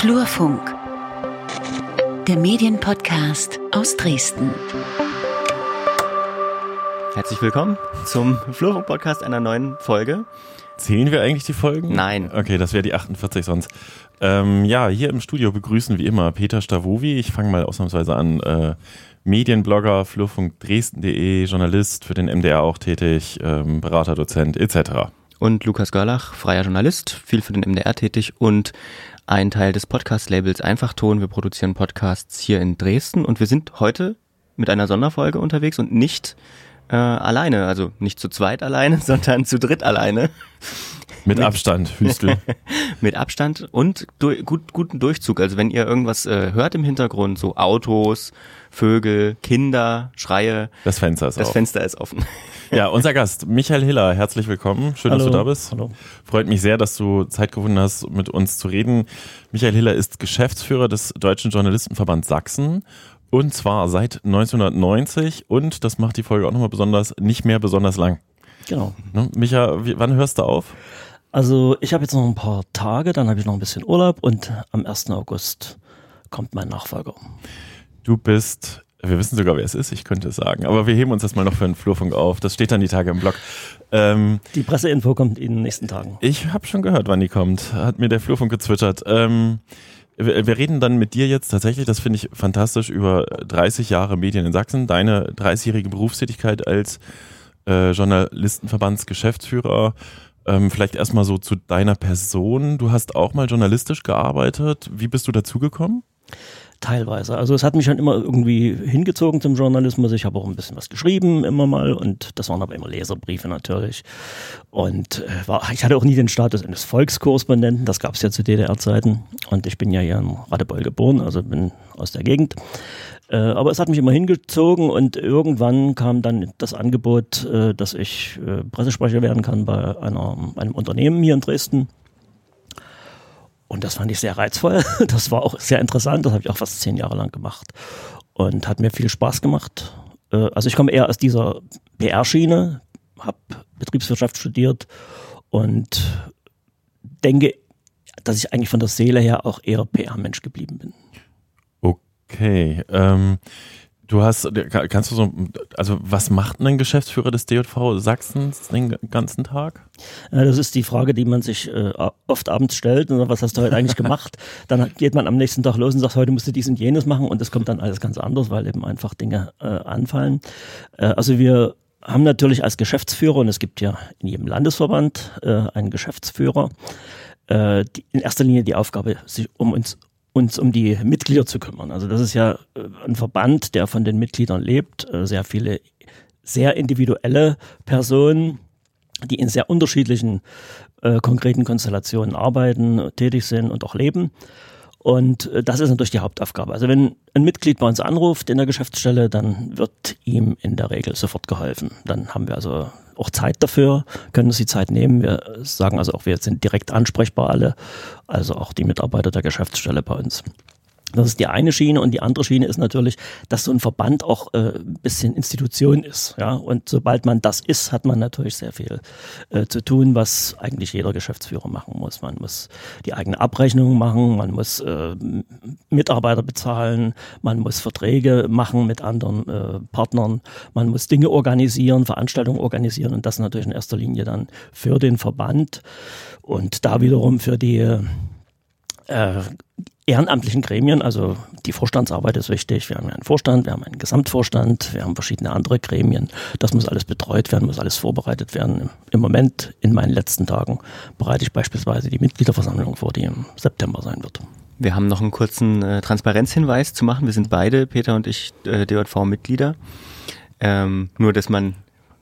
Flurfunk, der Medienpodcast aus Dresden. Herzlich willkommen zum Flurfunk-Podcast einer neuen Folge. Zählen wir eigentlich die Folgen? Nein. Okay, das wäre die 48 sonst. Ähm, ja, hier im Studio begrüßen wie immer Peter Stavovi. Ich fange mal ausnahmsweise an. Äh, Medienblogger, flurfunkdresden.de, Journalist, für den MDR auch tätig, ähm, Berater, Dozent etc. Und Lukas Görlach, freier Journalist, viel für den MDR tätig und ein Teil des Podcast-Labels Einfachton. Wir produzieren Podcasts hier in Dresden und wir sind heute mit einer Sonderfolge unterwegs und nicht äh, alleine, also nicht zu zweit alleine, sondern zu dritt alleine. Mit, Abstand, Hüstel. mit Abstand und durch, gut, guten Durchzug. Also wenn ihr irgendwas äh, hört im Hintergrund, so Autos, Vögel, Kinder, Schreie. Das Fenster ist Das auf. Fenster ist offen. Ja, unser Gast, Michael Hiller, herzlich willkommen. Schön, Hallo. dass du da bist. Hallo. Freut mich sehr, dass du Zeit gefunden hast, mit uns zu reden. Michael Hiller ist Geschäftsführer des Deutschen Journalistenverbands Sachsen. Und zwar seit 1990 und, das macht die Folge auch nochmal besonders, nicht mehr besonders lang. Genau. Ne? Micha, wie, wann hörst du auf? Also ich habe jetzt noch ein paar Tage, dann habe ich noch ein bisschen Urlaub und am 1. August kommt mein Nachfolger. Du bist, wir wissen sogar, wer es ist, ich könnte es sagen, aber wir heben uns das mal noch für einen Flurfunk auf. Das steht dann die Tage im Blog. Ähm, Die Presseinfo kommt in den nächsten Tagen. ich habe schon gehört, wann die kommt. Hat mir der Flurfunk gezwittert. Ähm, wir, reden dann mit dir jetzt tatsächlich, das finde ich fantastisch, über 30 Jahre Medien in Sachsen, deine 30-jährige Berufstätigkeit als äh, Journalistenverbandsgeschäftsführer. Ähm, vielleicht erstmal so zu deiner Person. Du hast auch mal journalistisch gearbeitet. Wie bist du dazugekommen? Teilweise. Also es hat mich schon immer irgendwie hingezogen zum Journalismus. Ich habe auch ein bisschen was geschrieben immer mal und das waren aber immer Leserbriefe natürlich. Und äh, war, ich hatte auch nie den Status eines Volkskorrespondenten, das gab es ja zu DDR-Zeiten. Und ich bin ja hier in Radebeul geboren, also bin aus der Gegend. Äh, aber es hat mich immer hingezogen und irgendwann kam dann das Angebot, äh, dass ich äh, Pressesprecher werden kann bei einer, einem Unternehmen hier in Dresden. Und das fand ich sehr reizvoll. Das war auch sehr interessant. Das habe ich auch fast zehn Jahre lang gemacht und hat mir viel Spaß gemacht. Äh, Also ich komme eher aus dieser PR-Schiene, habe Betriebswirtschaft studiert und denke, dass ich eigentlich von der Seele her auch eher PR-Mensch geblieben bin. Okay. Ähm, du hast, kannst du so, also was macht ein Geschäftsführer des DJV Sachsens den ganzen Tag? Ja, Das ist die Frage, die man sich äh, oft abends stellt. Und was hast du heute eigentlich gemacht? Dann geht man am nächsten Tag los und sagt, heute musst du dies und jenes machen. Und es kommt dann alles ganz anders, weil eben einfach Dinge äh, anfallen. Äh, also wir haben natürlich als Geschäftsführer, und es gibt ja in jedem Landesverband äh, einen Geschäftsführer, äh, die, in erster Linie die Aufgabe, sich um uns uns um die Mitglieder zu kümmern. Also das ist ja äh, ein Verband, der von den Mitgliedern lebt, äh, sehr viele sehr individuelle Personen, die in sehr unterschiedlichen äh, konkreten Konstellationen arbeiten, tätig sind und auch leben. Und äh, das ist natürlich die Hauptaufgabe. Also wenn ein Mitglied bei uns anruft in der Geschäftsstelle, dann wird ihm in der Regel sofort geholfen. Dann haben wir also auch Zeit dafür, können uns die Zeit nehmen. Wir sagen also auch, wir sind direkt ansprechbar alle, also auch die Mitarbeiter der Geschäftsstelle bei uns. Das ist die eine Schiene und die andere Schiene ist natürlich, dass so ein Verband auch äh, ein bisschen Institution ist. Ja? Und sobald man das ist, hat man natürlich sehr viel äh, zu tun, was eigentlich jeder Geschäftsführer machen muss. Man muss die eigene Abrechnung machen, man muss äh, Mitarbeiter bezahlen, man muss Verträge machen mit anderen äh, Partnern, man muss Dinge organisieren, Veranstaltungen organisieren und das natürlich in erster Linie dann für den Verband und da wiederum für die äh, ehrenamtlichen Gremien, also die Vorstandsarbeit ist wichtig. Wir haben ja einen Vorstand, wir haben einen Gesamtvorstand, wir haben verschiedene andere Gremien. Das muss alles betreut werden, muss alles vorbereitet werden. Im Moment, in meinen letzten Tagen, bereite ich beispielsweise die Mitgliederversammlung vor, die im September sein wird. Wir haben noch einen kurzen äh, Transparenzhinweis zu machen. Wir sind beide, Peter und ich, äh, DJV-Mitglieder. Ähm, nur, dass man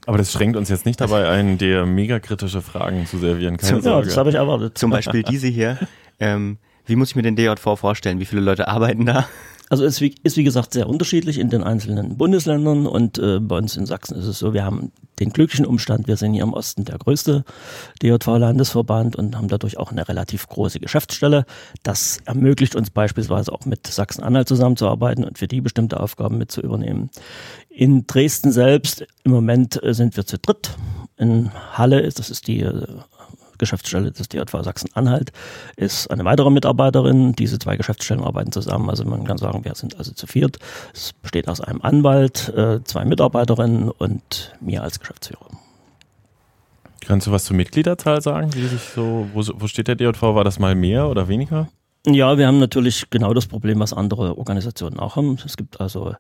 Aber das schränkt uns jetzt nicht dabei ein, dir mega kritische Fragen zu servieren. Keine Zum- Ja, Sorge. das habe ich erwartet. zum Beispiel diese hier, ähm, wie muss ich mir den DJV vorstellen? Wie viele Leute arbeiten da? Also es ist wie, gesagt sehr unterschiedlich in den einzelnen Bundesländern und äh, bei uns in Sachsen ist es so, wir haben den glücklichen Umstand, wir sind hier im Osten der größte DJV-Landesverband und haben dadurch auch eine relativ große Geschäftsstelle. Das ermöglicht uns beispielsweise auch mit Sachsen-Anhalt zusammenzuarbeiten und für die bestimmte Aufgaben mit zu übernehmen. In Dresden selbst im Moment äh, sind wir zu dritt. In Halle ist, das ist die äh, Geschäftsstelle des DJV Sachsen-Anhalt ist eine weitere Mitarbeiterin. Diese zwei Geschäftsstellen arbeiten zusammen. Also man kann sagen, wir sind also zu viert. Es besteht aus einem Anwalt, äh, zwei Mitarbeiterinnen und mir als Geschäftsführer. Kannst du was zur Mitgliederzahl sagen? So, wo, wo steht der DJV? War das mal mehr oder weniger? Ja, wir haben natürlich genau das Problem, was andere Organisationen auch haben. Es gibt also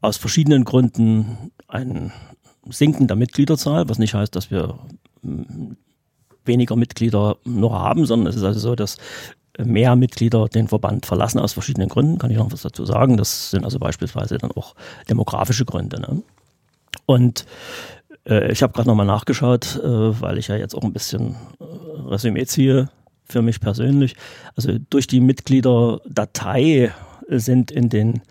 aus verschiedenen Gründen ein Sinken der Mitgliederzahl, was nicht heißt, dass wir weniger Mitglieder nur haben, sondern es ist also so, dass mehr Mitglieder den Verband verlassen aus verschiedenen Gründen, kann ich noch was dazu sagen. Das sind also beispielsweise dann auch demografische Gründe. Ne? Und äh, ich habe gerade nochmal nachgeschaut, äh, weil ich ja jetzt auch ein bisschen äh, Resümee ziehe für mich persönlich. Also durch die Mitgliederdatei sind in den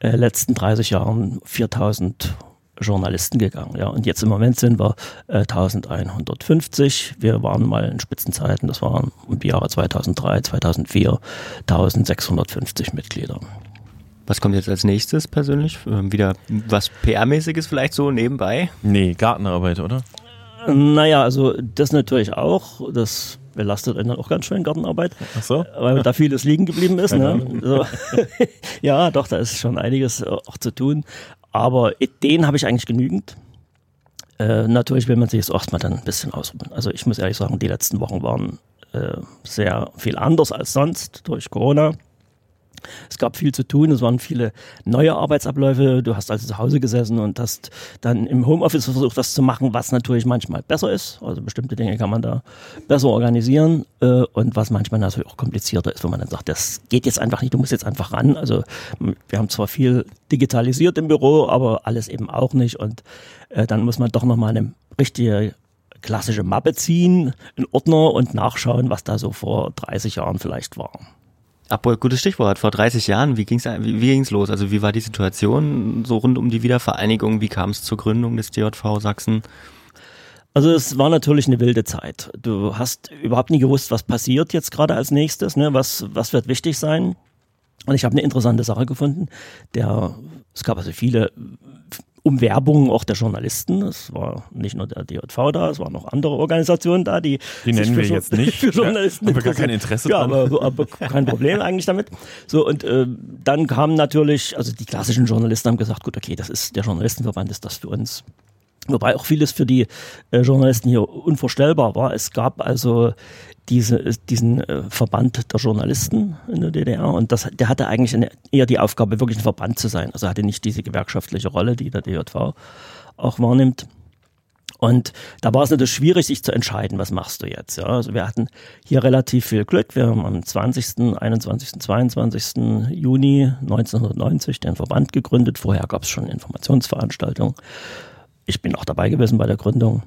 äh, letzten 30 Jahren 4000 Journalisten gegangen. Ja, und jetzt im Moment sind wir äh, 1150. Wir waren mal in Spitzenzeiten, das waren im Jahre 2003, 2004, 1650 Mitglieder. Was kommt jetzt als nächstes persönlich? Ähm, wieder was PR-mäßiges vielleicht so nebenbei? Nee, Gartenarbeit, oder? Naja, also das natürlich auch. Das belastet einen dann auch ganz schön Gartenarbeit. Ach so? Weil da vieles liegen geblieben ist. Ne? So. ja, doch, da ist schon einiges auch zu tun. Aber Ideen habe ich eigentlich genügend. Äh, natürlich will man sich jetzt erstmal dann ein bisschen ausruhen. Also ich muss ehrlich sagen, die letzten Wochen waren äh, sehr viel anders als sonst durch Corona. Es gab viel zu tun, es waren viele neue Arbeitsabläufe. Du hast also zu Hause gesessen und hast dann im Homeoffice versucht, das zu machen, was natürlich manchmal besser ist. Also bestimmte Dinge kann man da besser organisieren äh, und was manchmal natürlich auch komplizierter ist, wo man dann sagt, das geht jetzt einfach nicht, du musst jetzt einfach ran. Also wir haben zwar viel digitalisiert im Büro, aber alles eben auch nicht und äh, dann muss man doch nochmal eine richtige klassische Mappe ziehen, einen Ordner und nachschauen, was da so vor 30 Jahren vielleicht war. Abol, gutes Stichwort. Vor 30 Jahren, wie ging's, wie, wie ging's los? Also wie war die Situation so rund um die Wiedervereinigung? Wie kam es zur Gründung des DJV Sachsen? Also es war natürlich eine wilde Zeit. Du hast überhaupt nie gewusst, was passiert jetzt gerade als nächstes, ne? was, was wird wichtig sein. Und ich habe eine interessante Sache gefunden. Der, es gab also viele Umwerbungen auch der Journalisten. Es war nicht nur der DJV da, es waren noch andere Organisationen da, die. Die nennen wir jetzt nicht. Für Journalisten. Ja, haben wir gar kein Interesse ja, aber, aber, kein Problem eigentlich damit. So, und äh, dann kamen natürlich, also die klassischen Journalisten haben gesagt, gut, okay, das ist der Journalistenverband, ist das für uns. Wobei auch vieles für die äh, Journalisten hier unvorstellbar war. Es gab also diese, diesen äh, Verband der Journalisten in der DDR und das, der hatte eigentlich eine, eher die Aufgabe, wirklich ein Verband zu sein. Also hatte nicht diese gewerkschaftliche Rolle, die der DJV auch wahrnimmt. Und da war es natürlich schwierig, sich zu entscheiden, was machst du jetzt. Ja? Also wir hatten hier relativ viel Glück. Wir haben am 20., 21., 22. Juni 1990 den Verband gegründet. Vorher gab es schon Informationsveranstaltungen. Ich bin auch dabei gewesen bei der Gründung.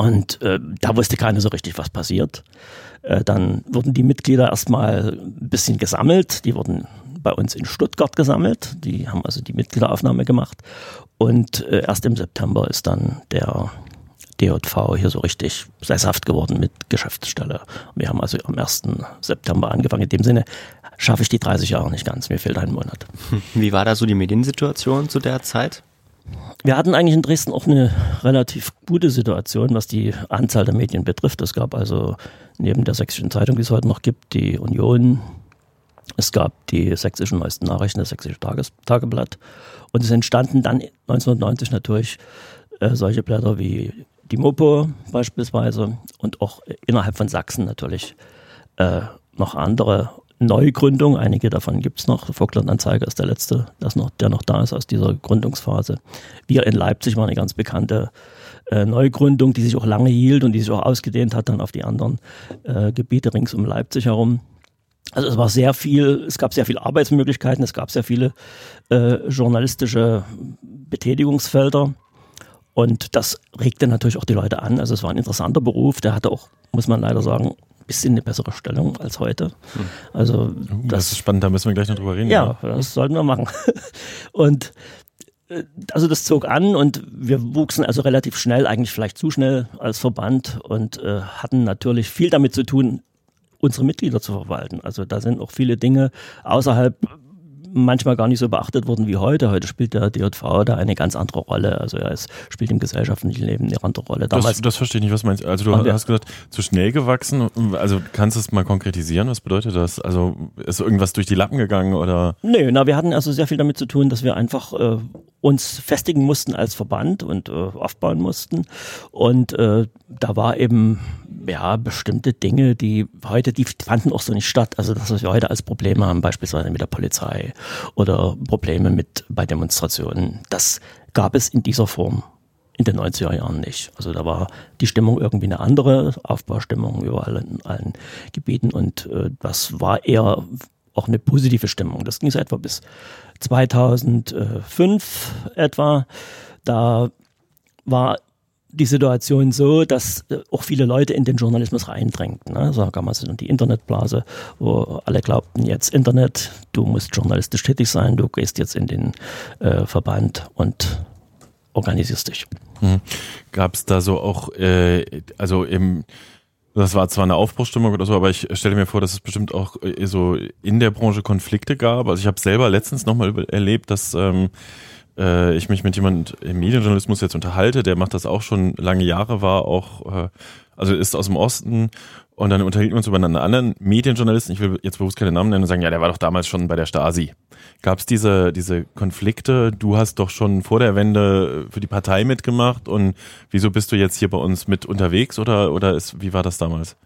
Und äh, da wusste keiner so richtig, was passiert. Äh, dann wurden die Mitglieder erstmal ein bisschen gesammelt. Die wurden bei uns in Stuttgart gesammelt. Die haben also die Mitgliederaufnahme gemacht. Und äh, erst im September ist dann der DJV hier so richtig sesshaft geworden mit Geschäftsstelle. Wir haben also am 1. September angefangen. In dem Sinne schaffe ich die 30 Jahre nicht ganz. Mir fehlt ein Monat. Wie war da so die Mediensituation zu der Zeit? Wir hatten eigentlich in Dresden auch eine relativ gute Situation, was die Anzahl der Medien betrifft. Es gab also neben der sächsischen Zeitung, die es heute noch gibt, die Union, es gab die sächsischen neuesten Nachrichten, das sächsische Tages Tageblatt. Und es entstanden dann 1990 natürlich äh, solche Blätter wie die Mopo beispielsweise und auch innerhalb von Sachsen natürlich äh, noch andere Neugründung. Einige davon gibt's noch. Vogtland-Anzeiger ist der letzte, das noch, der noch da ist aus dieser Gründungsphase. Wir in Leipzig waren eine ganz bekannte äh, Neugründung, die sich auch lange hielt und die sich auch ausgedehnt hat dann auf die anderen äh, Gebiete rings um Leipzig herum. Also es war sehr viel, es gab sehr viele Arbeitsmöglichkeiten, es gab sehr viele äh, journalistische Betätigungsfelder. Und das regte natürlich auch die Leute an. Also es war ein interessanter Beruf, der hatte auch, muss man leider sagen, bisschen eine bessere Stellung als heute. Hm. Also das, das, ist spannend, da müssen wir gleich noch drüber reden. Ja, ja. das sollten wir machen. Und äh, also das zog an und wir wuchsen also relativ schnell, eigentlich vielleicht zu schnell als Verband und äh, hatten natürlich viel damit zu tun, unsere Mitglieder zu verwalten. Also da sind auch viele Dinge außerhalb manchmal gar nicht so beachtet wurden wie heute. Heute spielt der DJV da eine ganz andere Rolle. Also er ist, spielt im gesellschaftlichen Leben eine andere Rolle. Damals, das, das verstehe ich nicht, was meinst? Also du hast gesagt, zu schnell gewachsen. Also kannst du es mal konkretisieren? Was bedeutet das? Also ist irgendwas durch die Lappen gegangen oder? Nö, na, wir hatten also sehr viel damit zu tun, dass wir einfach äh, uns festigen mussten als Verband und äh, aufbauen mussten. Und äh, da war eben ja bestimmte Dinge, die heute, die fanden auch so nicht statt. Also das, was wir heute als Probleme haben, beispielsweise mit der Polizei oder Probleme mit bei Demonstrationen, das gab es in dieser Form in den 90er Jahren nicht. Also da war die Stimmung irgendwie eine andere, Aufbaustimmung überall in allen Gebieten und äh, das war eher auch eine positive Stimmung. Das ging so etwa bis 2005 etwa. Da war die Situation so, dass äh, auch viele Leute in den Journalismus reindrängten. Ne? So gab es die Internetblase, wo alle glaubten, jetzt Internet, du musst journalistisch tätig sein, du gehst jetzt in den äh, Verband und organisierst dich. Hm. Gab es da so auch, äh, also im das war zwar eine Aufbruchstimmung oder so, aber ich stelle mir vor, dass es bestimmt auch äh, so in der Branche Konflikte gab. Also ich habe selber letztens nochmal erlebt, dass ähm, äh, ich mich mit jemand im Medienjournalismus jetzt unterhalte, der macht das auch schon lange Jahre, war auch, äh, also ist aus dem Osten und dann unterhielten wir uns über einen anderen Medienjournalisten, ich will jetzt bewusst keine Namen nennen, und sagen, ja, der war doch damals schon bei der Stasi. Gab es diese, diese Konflikte? Du hast doch schon vor der Wende für die Partei mitgemacht und wieso bist du jetzt hier bei uns mit unterwegs oder, oder ist, wie war das damals?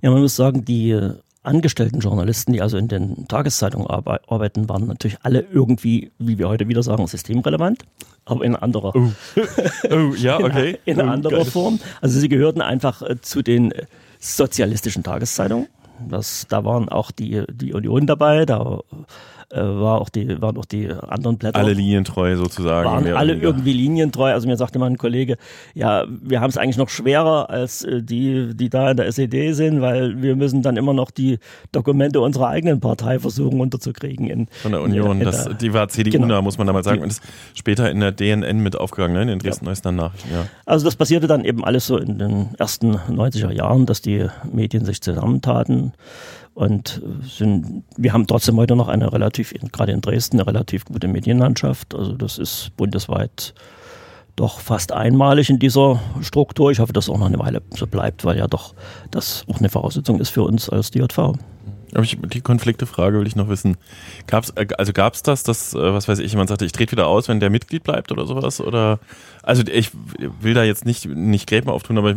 Ja, man muss sagen, die angestellten Journalisten, die also in den Tageszeitungen arbeiten, waren natürlich alle irgendwie, wie wir heute wieder sagen, systemrelevant, aber in anderer, oh. Oh, ja, okay. in, in oh, anderer geil. Form. Also sie gehörten einfach äh, zu den sozialistischen Tageszeitungen. Das, da waren auch die, die Union dabei, da äh, war auch die, waren auch die anderen Blätter. Alle linientreu sozusagen. Waren alle irgendwie linientreu. Also mir sagte mal ein Kollege, ja, wir haben es eigentlich noch schwerer als äh, die, die da in der SED sind, weil wir müssen dann immer noch die Dokumente unserer eigenen Partei versuchen unterzukriegen. In, Von der Union. In, in das, der, die war CDU, genau. da muss man damals sagen. Die, und ist später in der DNN mit aufgegangen, ne? in den Dresden Neuesten Nachrichten. Ja. Also das passierte dann eben alles so in den ersten 90er Jahren, dass die Medien sich zusammentaten und sind, wir haben trotzdem heute noch eine relativ, gerade in Dresden, eine relativ gute Medienlandschaft. Also das ist bundesweit doch fast einmalig in dieser Struktur. Ich hoffe, dass auch noch eine Weile so bleibt, weil ja doch das auch eine Voraussetzung ist für uns als DJV. Aber ich, die Konfliktefrage will ich noch wissen. Gab's, äh, also gab es das, dass, äh, was weiß ich, jemand sagte, ich trete wieder aus, wenn der Mitglied bleibt oder sowas? Oder also ich will da jetzt nicht, nicht Gräben auftun, aber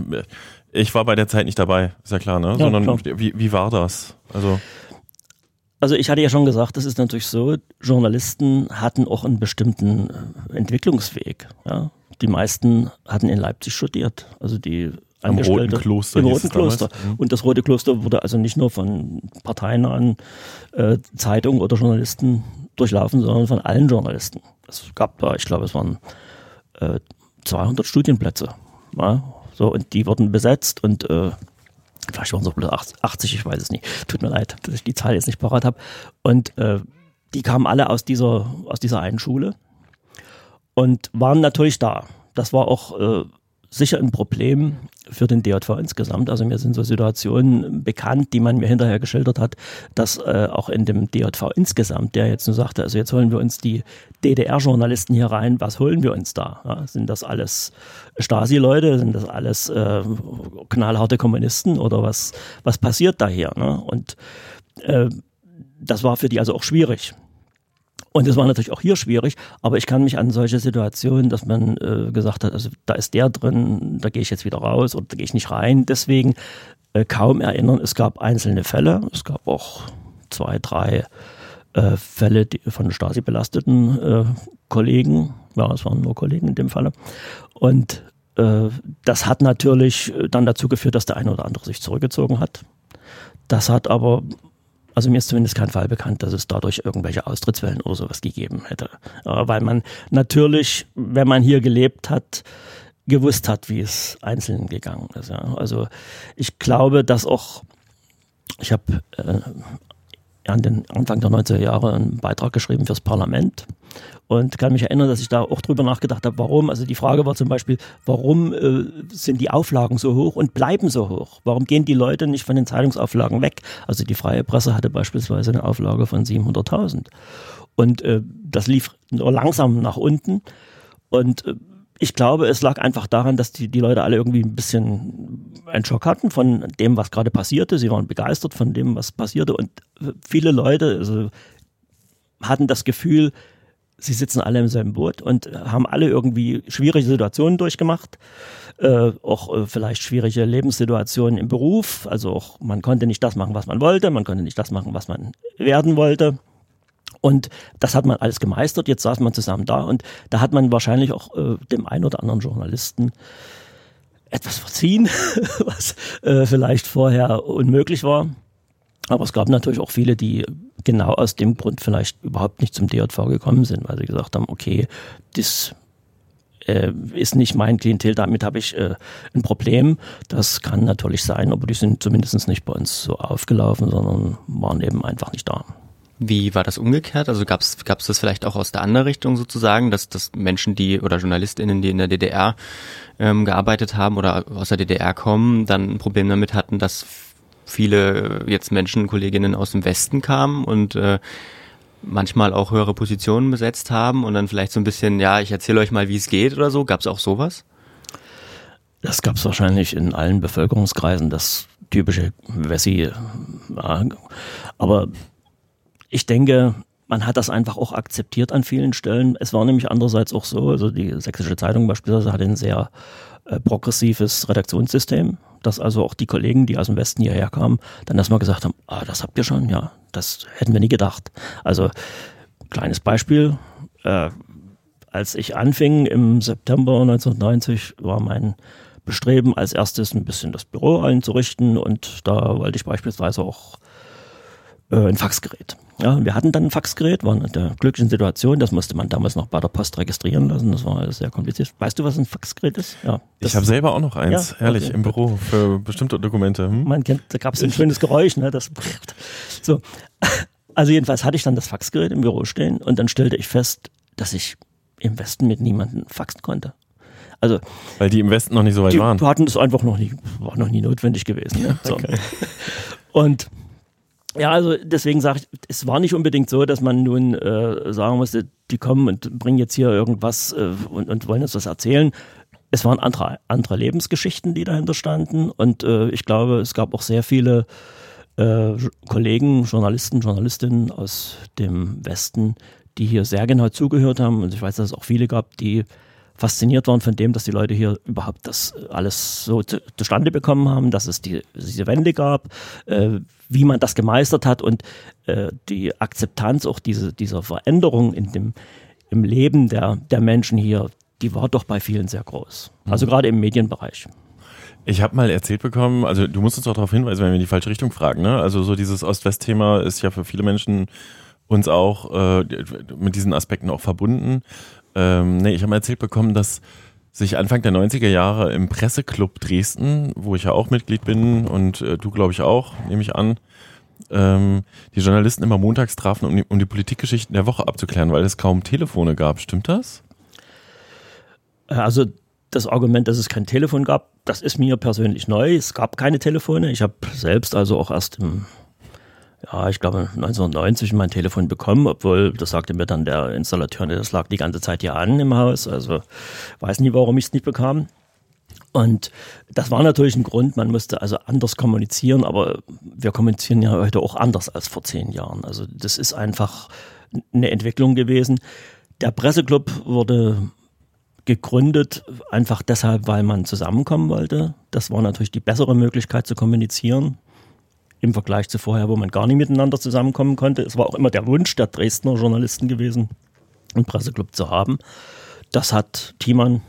ich war bei der Zeit nicht dabei, ist ja klar, ne? Ja, Sondern klar. Wie, wie war das? Also. Also ich hatte ja schon gesagt, das ist natürlich so, Journalisten hatten auch einen bestimmten äh, Entwicklungsweg. Ja? Die meisten hatten in Leipzig studiert. Also die Am Roten Kloster. Im Roten Kloster. Mhm. Und das Rote Kloster wurde also nicht nur von parteinahen äh, Zeitungen oder Journalisten durchlaufen, sondern von allen Journalisten. Es gab da, ich glaube, es waren äh, 200 Studienplätze. Ja? So, und die wurden besetzt und äh, vielleicht waren es auch bloß 80, ich weiß es nicht. Tut mir leid, dass ich die Zahl jetzt nicht parat habe. Und äh, die kamen alle aus dieser, aus dieser einen Schule und waren natürlich da. Das war auch äh, sicher ein Problem für den DJV insgesamt. Also mir sind so Situationen bekannt, die man mir hinterher geschildert hat, dass äh, auch in dem DJV insgesamt, der jetzt nur sagte, also jetzt holen wir uns die DDR-Journalisten hier rein, was holen wir uns da? Ja, sind das alles Stasi-Leute? Sind das alles äh, knallharte Kommunisten oder was, was passiert da hier? Ne? Und äh, das war für die also auch schwierig. Und es war natürlich auch hier schwierig, aber ich kann mich an solche Situationen, dass man äh, gesagt hat, also da ist der drin, da gehe ich jetzt wieder raus oder da gehe ich nicht rein, deswegen äh, kaum erinnern. Es gab einzelne Fälle, es gab auch zwei, drei äh, Fälle die, von Stasi belasteten äh, Kollegen, ja, es waren nur Kollegen in dem Falle. Und äh, das hat natürlich dann dazu geführt, dass der eine oder andere sich zurückgezogen hat. Das hat aber also mir ist zumindest kein Fall bekannt, dass es dadurch irgendwelche Austrittswellen oder sowas gegeben hätte. weil man natürlich, wenn man hier gelebt hat, gewusst hat, wie es Einzelnen gegangen ist. Also ich glaube, dass auch, ich habe äh, an den Anfang der 90er Jahre einen Beitrag geschrieben fürs Parlament und kann mich erinnern, dass ich da auch drüber nachgedacht habe, warum. Also die Frage war zum Beispiel, warum äh, sind die Auflagen so hoch und bleiben so hoch? Warum gehen die Leute nicht von den Zeitungsauflagen weg? Also die freie Presse hatte beispielsweise eine Auflage von 700.000 und äh, das lief nur langsam nach unten und äh, ich glaube, es lag einfach daran, dass die, die Leute alle irgendwie ein bisschen einen Schock hatten von dem, was gerade passierte. Sie waren begeistert von dem, was passierte. Und viele Leute also, hatten das Gefühl, sie sitzen alle im selben Boot und haben alle irgendwie schwierige Situationen durchgemacht. Äh, auch äh, vielleicht schwierige Lebenssituationen im Beruf. Also auch, man konnte nicht das machen, was man wollte. Man konnte nicht das machen, was man werden wollte. Und das hat man alles gemeistert. Jetzt saß man zusammen da und da hat man wahrscheinlich auch äh, dem einen oder anderen Journalisten etwas verziehen, was äh, vielleicht vorher unmöglich war. Aber es gab natürlich auch viele, die genau aus dem Grund vielleicht überhaupt nicht zum DJV gekommen sind, weil sie gesagt haben, okay, das äh, ist nicht mein Klientel, damit habe ich äh, ein Problem. Das kann natürlich sein, aber die sind zumindest nicht bei uns so aufgelaufen, sondern waren eben einfach nicht da. Wie war das umgekehrt? Also gab es das vielleicht auch aus der anderen Richtung sozusagen, dass, dass Menschen, die oder JournalistInnen, die in der DDR ähm, gearbeitet haben oder aus der DDR kommen, dann ein Problem damit hatten, dass viele jetzt Menschen, Kolleginnen aus dem Westen kamen und äh, manchmal auch höhere Positionen besetzt haben und dann vielleicht so ein bisschen, ja, ich erzähle euch mal, wie es geht oder so. Gab es auch sowas? Das gab es wahrscheinlich in allen Bevölkerungskreisen, das typische Wessi. Ja, aber ich denke, man hat das einfach auch akzeptiert an vielen Stellen. Es war nämlich andererseits auch so, also die Sächsische Zeitung beispielsweise hat ein sehr äh, progressives Redaktionssystem, dass also auch die Kollegen, die aus dem Westen hierher kamen, dann erstmal gesagt haben, ah, das habt ihr schon, ja, das hätten wir nie gedacht. Also kleines Beispiel, äh, als ich anfing im September 1990, war mein Bestreben als erstes ein bisschen das Büro einzurichten und da wollte ich beispielsweise auch äh, ein Faxgerät. Ja, wir hatten dann ein Faxgerät, waren in der glücklichen Situation, das musste man damals noch bei der Post registrieren lassen, das war sehr kompliziert. Weißt du, was ein Faxgerät ist? Ja. Ich habe selber auch noch eins, ja, ehrlich, okay. im Büro für bestimmte Dokumente. Hm? Man kennt, da gab es ein schönes Geräusch, ne, das so. Also jedenfalls hatte ich dann das Faxgerät im Büro stehen und dann stellte ich fest, dass ich im Westen mit niemandem faxen konnte. Also, Weil die im Westen noch nicht so weit die waren. Die hatten das einfach noch nie, war noch nie notwendig gewesen. Ne? So. Okay. Und ja, also deswegen sage ich, es war nicht unbedingt so, dass man nun äh, sagen musste, die kommen und bringen jetzt hier irgendwas äh, und, und wollen uns was erzählen. Es waren andere, andere Lebensgeschichten, die dahinter standen. Und äh, ich glaube, es gab auch sehr viele äh, Kollegen, Journalisten, Journalistinnen aus dem Westen, die hier sehr genau zugehört haben. Und ich weiß, dass es auch viele gab, die fasziniert waren von dem, dass die Leute hier überhaupt das alles so zu, zustande bekommen haben, dass es die, diese Wende gab, äh, wie man das gemeistert hat und äh, die Akzeptanz auch diese, dieser Veränderung in dem, im Leben der, der Menschen hier, die war doch bei vielen sehr groß. Also mhm. gerade im Medienbereich. Ich habe mal erzählt bekommen, also du musst uns auch darauf hinweisen, wenn wir in die falsche Richtung fragen. Ne? Also so dieses Ost-West-Thema ist ja für viele Menschen uns auch äh, mit diesen Aspekten auch verbunden. Ähm, nee, ich habe erzählt bekommen, dass sich Anfang der 90er Jahre im Presseclub Dresden, wo ich ja auch Mitglied bin und äh, du glaube ich auch, nehme ich an, ähm, die Journalisten immer montags trafen, um die, um die Politikgeschichten der Woche abzuklären, weil es kaum Telefone gab. Stimmt das? Also das Argument, dass es kein Telefon gab, das ist mir persönlich neu. Es gab keine Telefone. Ich habe selbst also auch erst im ja, ich glaube 1990 mein Telefon bekommen, obwohl, das sagte mir dann der Installateur, das lag die ganze Zeit hier an im Haus, also weiß nie, warum ich es nicht bekam. Und das war natürlich ein Grund, man musste also anders kommunizieren, aber wir kommunizieren ja heute auch anders als vor zehn Jahren. Also das ist einfach eine Entwicklung gewesen. Der Presseclub wurde gegründet, einfach deshalb, weil man zusammenkommen wollte. Das war natürlich die bessere Möglichkeit zu kommunizieren im Vergleich zu vorher, wo man gar nicht miteinander zusammenkommen konnte. Es war auch immer der Wunsch der Dresdner Journalisten gewesen, einen Presseclub zu haben. Das hat Thiemann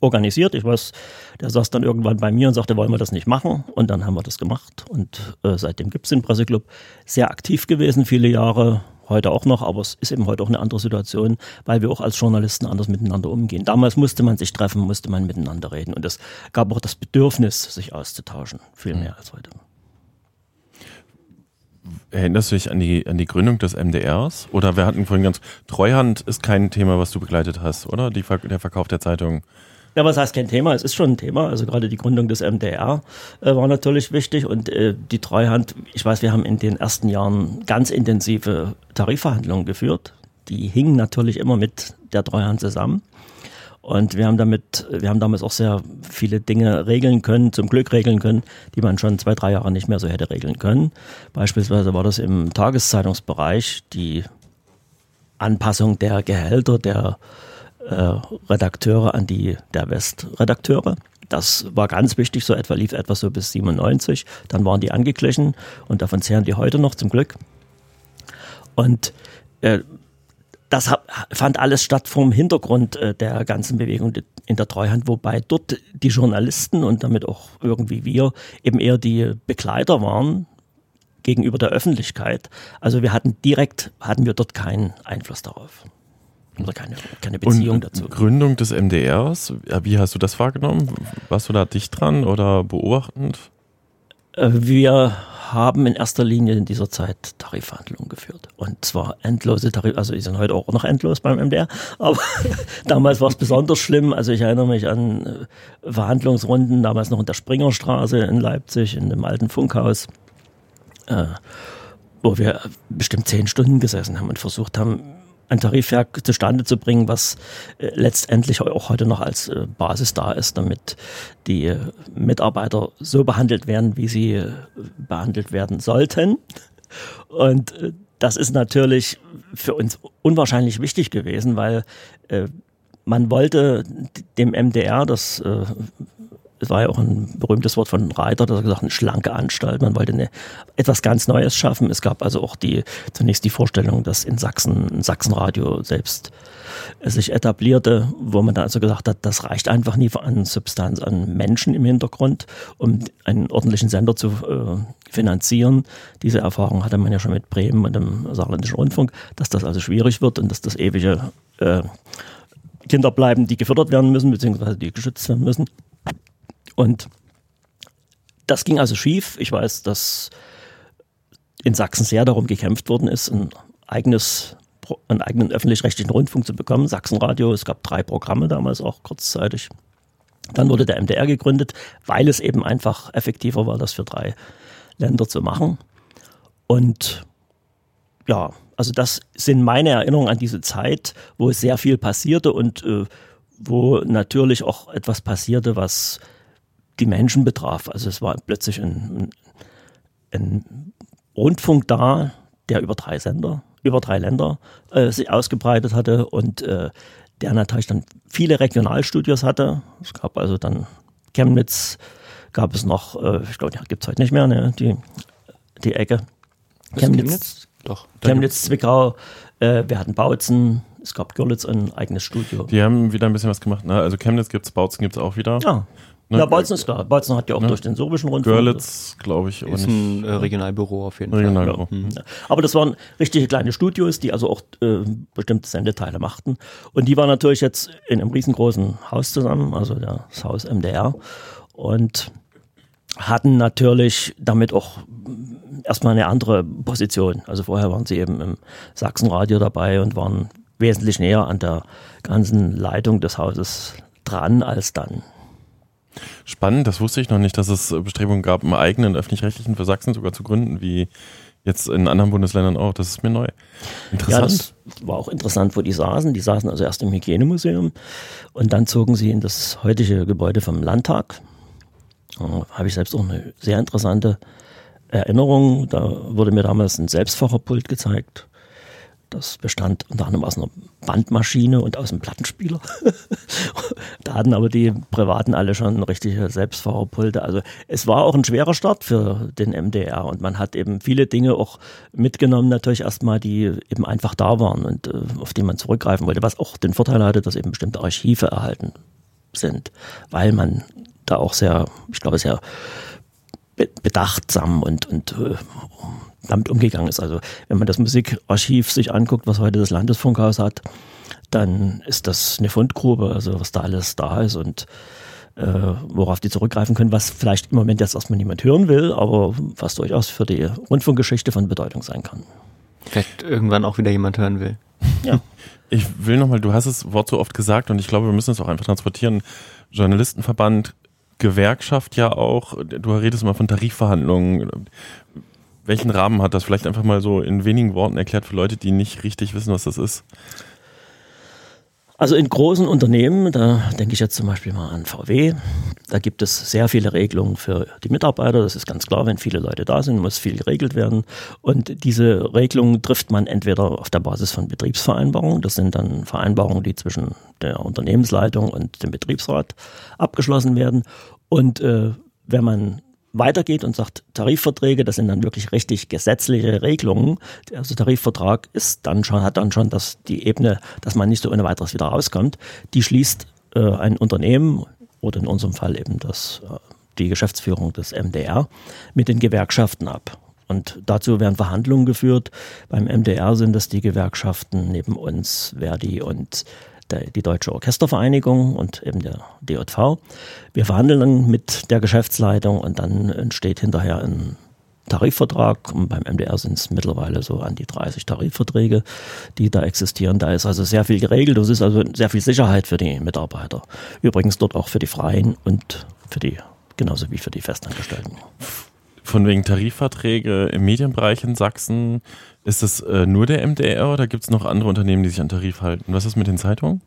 organisiert. Ich weiß, der saß dann irgendwann bei mir und sagte, wollen wir das nicht machen? Und dann haben wir das gemacht. Und äh, seitdem gibt es den Presseclub. Sehr aktiv gewesen, viele Jahre, heute auch noch, aber es ist eben heute auch eine andere Situation, weil wir auch als Journalisten anders miteinander umgehen. Damals musste man sich treffen, musste man miteinander reden. Und es gab auch das Bedürfnis, sich auszutauschen, viel mehr als heute. Erinnerst du dich an die, an die Gründung des MDRs? Oder wir hatten vorhin ganz, Treuhand ist kein Thema, was du begleitet hast, oder? Die, der Verkauf der Zeitung. Ja, was heißt kein Thema? Es ist schon ein Thema. Also gerade die Gründung des MDR äh, war natürlich wichtig und äh, die Treuhand, ich weiß, wir haben in den ersten Jahren ganz intensive Tarifverhandlungen geführt. Die hingen natürlich immer mit der Treuhand zusammen. Und wir haben damit, wir haben damals auch sehr viele Dinge regeln können, zum Glück regeln können, die man schon zwei, drei Jahre nicht mehr so hätte regeln können. Beispielsweise war das im Tageszeitungsbereich die Anpassung der Gehälter der äh, Redakteure an die der Westredakteure. Das war ganz wichtig, so etwa lief etwas so bis 97. Dann waren die angeglichen und davon zehren die heute noch zum Glück. Und äh, das fand alles statt vom Hintergrund äh, der ganzen Bewegung in der Treuhand, wobei dort die Journalisten und damit auch irgendwie wir eben eher die Begleiter waren gegenüber der Öffentlichkeit. Also wir hatten direkt, hatten wir dort keinen Einfluss darauf. Oder keine, keine Beziehung und dazu. Gründung des MDRs, wie hast du das wahrgenommen? Warst du da dicht dran oder beobachtend? Äh, wir haben in erster Linie in dieser Zeit Tarifverhandlungen geführt. Und zwar endlose Tarif, also die sind heute auch noch endlos beim MDR, aber damals war es besonders schlimm. Also ich erinnere mich an äh, Verhandlungsrunden, damals noch in der Springerstraße in Leipzig, in dem alten Funkhaus, äh, wo wir bestimmt zehn Stunden gesessen haben und versucht haben, ein Tarifwerk zustande zu bringen, was äh, letztendlich auch heute noch als äh, Basis da ist, damit die äh, Mitarbeiter so behandelt werden, wie sie behandelt werden sollten. Und das ist natürlich für uns unwahrscheinlich wichtig gewesen, weil man wollte dem MDR, das es war ja auch ein berühmtes Wort von Reiter, das hat gesagt, eine schlanke Anstalt. Man wollte eine, etwas ganz Neues schaffen. Es gab also auch die, zunächst die Vorstellung, dass in Sachsen, ein Sachsenradio selbst sich etablierte, wo man dann also gesagt hat, das reicht einfach nie an Substanz, an Menschen im Hintergrund, um einen ordentlichen Sender zu äh, finanzieren. Diese Erfahrung hatte man ja schon mit Bremen und dem Saarländischen Rundfunk, dass das also schwierig wird und dass das ewige äh, Kinder bleiben, die gefördert werden müssen, beziehungsweise die geschützt werden müssen. Und das ging also schief. Ich weiß, dass in Sachsen sehr darum gekämpft worden ist, ein eigenes einen eigenen öffentlich-rechtlichen Rundfunk zu bekommen. Sachsenradio, es gab drei Programme damals auch kurzzeitig. Dann wurde der MDR gegründet, weil es eben einfach effektiver war, das für drei Länder zu machen. Und ja, also das sind meine Erinnerungen an diese Zeit, wo sehr viel passierte und äh, wo natürlich auch etwas passierte, was die Menschen betraf. Also es war plötzlich ein, ein Rundfunk da, der über drei Sender, über drei Länder äh, sich ausgebreitet hatte und äh, der natürlich dann viele Regionalstudios hatte. Es gab also dann Chemnitz, gab es noch, äh, ich glaube, ja, gibt es heute nicht mehr, ne, die, die Ecke. Chemnitz, Chemnitz? Doch. Chemnitz, Zwickau, äh, wir hatten Bautzen, es gab Görlitz ein eigenes Studio. Die haben wieder ein bisschen was gemacht, ne? Also Chemnitz gibt es, Bautzen gibt es auch wieder. Ja. Ne? Ja, Bolzen ist klar. Bolzen hat ja auch ne? durch den sorbischen Rundfunk. Görlitz, glaube ich. Ist ein äh, Regionalbüro auf jeden Regionalbüro. Fall. Ja. Aber das waren richtige kleine Studios, die also auch äh, bestimmte Sendeteile machten. Und die waren natürlich jetzt in einem riesengroßen Haus zusammen, also das Haus MDR. Und hatten natürlich damit auch erstmal eine andere Position. Also vorher waren sie eben im Sachsenradio dabei und waren wesentlich näher an der ganzen Leitung des Hauses dran als dann Spannend, das wusste ich noch nicht, dass es Bestrebungen gab, einen eigenen öffentlich-rechtlichen für Sachsen sogar zu gründen, wie jetzt in anderen Bundesländern auch. Das ist mir neu. Interessant. Ja, das war auch interessant, wo die saßen. Die saßen also erst im Hygienemuseum und dann zogen sie in das heutige Gebäude vom Landtag. Da habe ich selbst auch eine sehr interessante Erinnerung. Da wurde mir damals ein Selbstfahrerpult gezeigt das bestand unter anderem aus einer Bandmaschine und aus einem Plattenspieler. da hatten aber die Privaten alle schon richtige Selbstfahrerpulte. Also es war auch ein schwerer Start für den MDR und man hat eben viele Dinge auch mitgenommen, natürlich erstmal, die eben einfach da waren und äh, auf die man zurückgreifen wollte, was auch den Vorteil hatte, dass eben bestimmte Archive erhalten sind, weil man da auch sehr, ich glaube, sehr bedachtsam und, und äh, damit umgegangen ist. Also wenn man das Musikarchiv sich anguckt, was heute das Landesfunkhaus hat, dann ist das eine Fundgrube, also was da alles da ist und äh, worauf die zurückgreifen können, was vielleicht im Moment jetzt erstmal niemand hören will, aber was durchaus für die Rundfunkgeschichte von Bedeutung sein kann. Vielleicht irgendwann auch wieder jemand hören will. Ja. Ich will nochmal, du hast das Wort so oft gesagt und ich glaube, wir müssen es auch einfach transportieren. Journalistenverband, Gewerkschaft ja auch. Du redest immer von Tarifverhandlungen. Welchen Rahmen hat das? Vielleicht einfach mal so in wenigen Worten erklärt für Leute, die nicht richtig wissen, was das ist. Also in großen Unternehmen, da denke ich jetzt zum Beispiel mal an VW, da gibt es sehr viele Regelungen für die Mitarbeiter. Das ist ganz klar, wenn viele Leute da sind, muss viel geregelt werden. Und diese Regelungen trifft man entweder auf der Basis von Betriebsvereinbarungen, das sind dann Vereinbarungen, die zwischen der Unternehmensleitung und dem Betriebsrat abgeschlossen werden. Und äh, wenn man weitergeht und sagt, Tarifverträge, das sind dann wirklich richtig gesetzliche Regelungen. Also Tarifvertrag ist dann schon, hat dann schon das, die Ebene, dass man nicht so ohne weiteres wieder rauskommt. Die schließt äh, ein Unternehmen oder in unserem Fall eben das, äh, die Geschäftsführung des MDR mit den Gewerkschaften ab. Und dazu werden Verhandlungen geführt. Beim MDR sind es die Gewerkschaften neben uns, Verdi und der, die Deutsche Orchestervereinigung und eben der DJV. Wir verhandeln dann mit der Geschäftsleitung und dann entsteht hinterher ein Tarifvertrag. Und beim MDR sind es mittlerweile so an die 30 Tarifverträge, die da existieren. Da ist also sehr viel geregelt. Das ist also sehr viel Sicherheit für die Mitarbeiter. Übrigens dort auch für die Freien und für die, genauso wie für die Festangestellten. Von wegen Tarifverträge im Medienbereich in Sachsen ist das äh, nur der MDR oder gibt es noch andere Unternehmen, die sich an Tarif halten? Was ist mit den Zeitungen?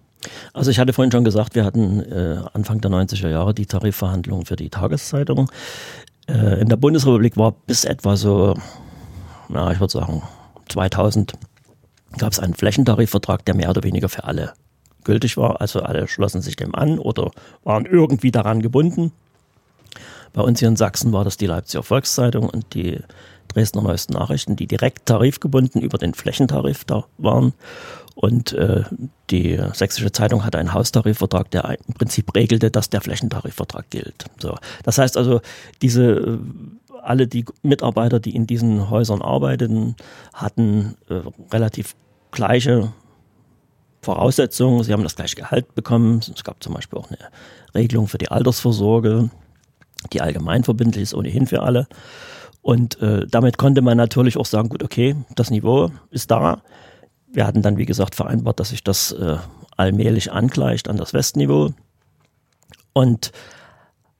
Also ich hatte vorhin schon gesagt, wir hatten äh, Anfang der 90er Jahre die Tarifverhandlungen für die Tageszeitung. Äh, in der Bundesrepublik war bis etwa so, na, ich würde sagen, 2000 gab es einen Flächentarifvertrag, der mehr oder weniger für alle gültig war. Also alle schlossen sich dem an oder waren irgendwie daran gebunden. Bei uns hier in Sachsen war das die Leipziger Volkszeitung und die Dresdner Neuesten Nachrichten, die direkt tarifgebunden über den Flächentarif da waren. Und äh, die Sächsische Zeitung hatte einen Haustarifvertrag, der im Prinzip regelte, dass der Flächentarifvertrag gilt. So. Das heißt also, diese äh, alle die Mitarbeiter, die in diesen Häusern arbeiteten, hatten äh, relativ gleiche Voraussetzungen. Sie haben das gleiche Gehalt bekommen. Es gab zum Beispiel auch eine Regelung für die Altersvorsorge, die allgemeinverbindlich ist ohnehin für alle. Und äh, damit konnte man natürlich auch sagen, gut, okay, das Niveau ist da. Wir hatten dann, wie gesagt, vereinbart, dass sich das äh, allmählich angleicht an das Westniveau. Und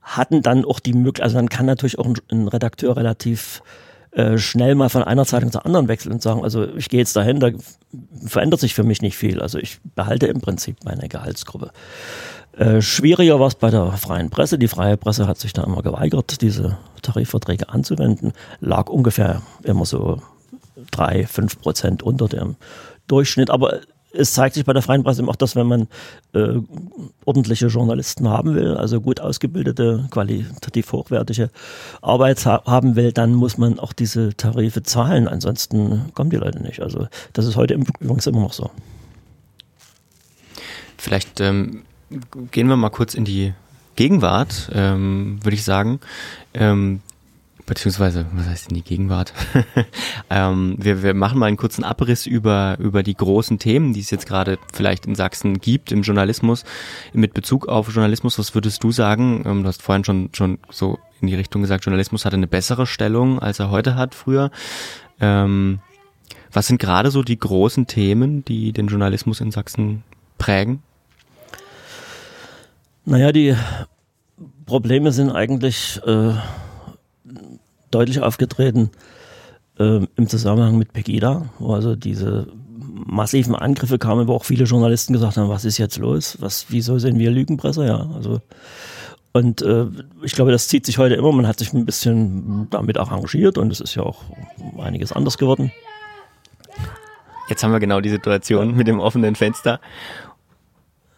hatten dann auch die Möglichkeit, also dann kann natürlich auch ein, ein Redakteur relativ äh, schnell mal von einer Zeitung zur anderen wechseln und sagen, also ich gehe jetzt dahin, da verändert sich für mich nicht viel. Also ich behalte im Prinzip meine Gehaltsgruppe. Äh, schwieriger war es bei der freien Presse. Die freie Presse hat sich da immer geweigert, diese Tarifverträge anzuwenden. Lag ungefähr immer so drei, fünf Prozent unter dem Durchschnitt. Aber es zeigt sich bei der freien Presse auch, dass wenn man äh, ordentliche Journalisten haben will, also gut ausgebildete, qualitativ hochwertige Arbeit ha haben will, dann muss man auch diese Tarife zahlen. Ansonsten kommen die Leute nicht. Also das ist heute übrigens immer noch so. Vielleicht ähm, gehen wir mal kurz in die Gegenwart, ähm, würde ich sagen. Ähm, beziehungsweise, was heißt in die Gegenwart? ähm, wir, wir machen mal einen kurzen Abriss über, über die großen Themen, die es jetzt gerade vielleicht in Sachsen gibt im Journalismus. Mit Bezug auf Journalismus, was würdest du sagen? Ähm, du hast vorhin schon, schon so in die Richtung gesagt, Journalismus hatte eine bessere Stellung, als er heute hat früher. Ähm, was sind gerade so die großen Themen, die den Journalismus in Sachsen prägen? Naja, die Probleme sind eigentlich äh, deutlich aufgetreten äh, im Zusammenhang mit Pegida, wo also diese massiven Angriffe kamen, wo auch viele Journalisten gesagt haben, was ist jetzt los? Was, wieso sind wir Lügenpresse? Ja, also und äh, ich glaube, das zieht sich heute immer. Man hat sich ein bisschen damit arrangiert und es ist ja auch einiges anders geworden. Jetzt haben wir genau die Situation mit dem offenen Fenster.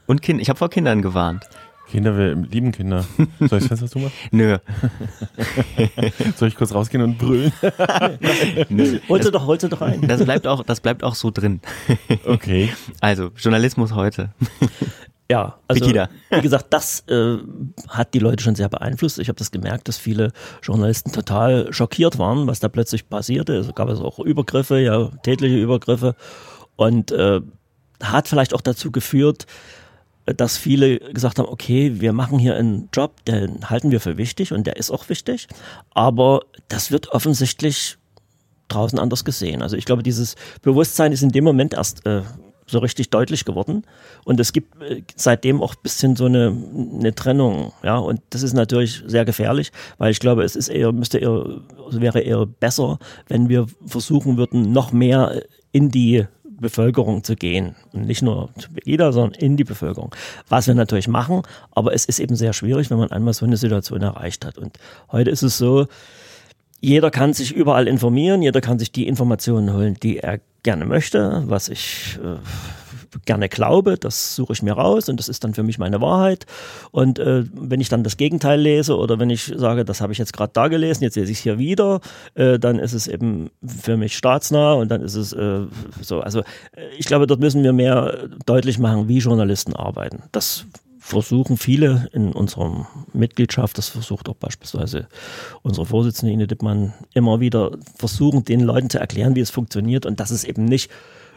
Und kind, ich habe vor Kindern gewarnt. Kinder, wir lieben Kinder. Soll ich das Fenster zumachen? Nö. Soll ich kurz rausgehen und brüllen? Nö. Holte doch, holte doch ein. Das bleibt auch, das bleibt auch so drin. Okay. Also, Journalismus heute. Ja, also Pegida. wie gesagt, das äh, hat die Leute schon sehr beeinflusst. Ich habe das gemerkt, dass viele Journalisten total schockiert waren, was da plötzlich passierte. Es gab also auch Übergriffe, ja, tätliche Übergriffe und äh, hat vielleicht auch dazu geführt, dass viele gesagt haben, okay, wir machen hier einen Job, den halten wir für wichtig und der ist auch wichtig, aber das wird offensichtlich draußen anders gesehen. Also ich glaube, dieses Bewusstsein ist in dem Moment erst äh, so richtig deutlich geworden. Und es gibt äh, seitdem auch ein bisschen so eine, eine Trennung, ja. Und das ist natürlich sehr gefährlich, weil ich glaube, es ist eher, müsste eher, wäre eher besser, wenn wir versuchen würden, noch mehr in die Bevölkerung zu gehen. Und nicht nur zu jeder, sondern in die Bevölkerung. Was wir natürlich machen, aber es ist eben sehr schwierig, wenn man einmal so eine Situation erreicht hat. Und heute ist es so, jeder kann sich überall informieren, jeder kann sich die Informationen holen, die er gerne möchte, was ich äh, gerne glaube, das suche ich mir raus und das ist dann für mich meine Wahrheit. Und äh, wenn ich dann das Gegenteil lese oder wenn ich sage, das habe ich jetzt gerade da gelesen, jetzt lese ich es hier wieder, äh, dann ist es eben für mich staatsnah und dann ist es äh, so. Also äh, ich glaube, dort müssen wir mehr deutlich machen, wie Journalisten arbeiten. Das versuchen viele in unserer Mitgliedschaft, das versucht auch beispielsweise unsere Vorsitzende Ine Dippmann immer wieder, versuchen den Leuten zu erklären, wie es funktioniert und dass es eben nicht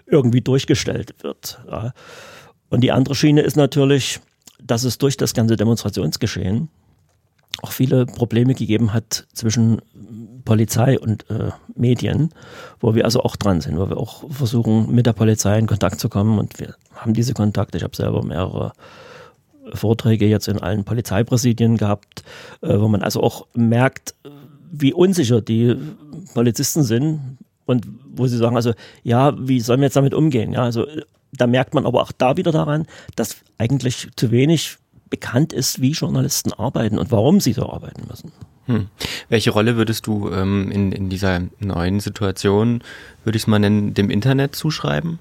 irgendwie durchgestellt wird. Ja. Und die andere Schiene ist natürlich, dass es durch das ganze Demonstrationsgeschehen auch viele Probleme gegeben hat zwischen Polizei und äh, Medien, wo wir also auch dran sind, wo wir auch versuchen, mit der Polizei in Kontakt zu kommen und wir haben diese Kontakte. Ich habe selber mehrere Vorträge jetzt in allen Polizeipräsidien gehabt, äh, wo man also auch merkt, wie unsicher die Polizisten sind und wo sie sagen, also ja, wie sollen wir jetzt damit umgehen? Ja, also da merkt man aber auch da wieder daran, dass eigentlich zu wenig bekannt ist, wie Journalisten arbeiten und warum sie so arbeiten müssen. Hm. Welche Rolle würdest du ähm, in, in dieser neuen Situation, würde ich es mal nennen, dem Internet zuschreiben?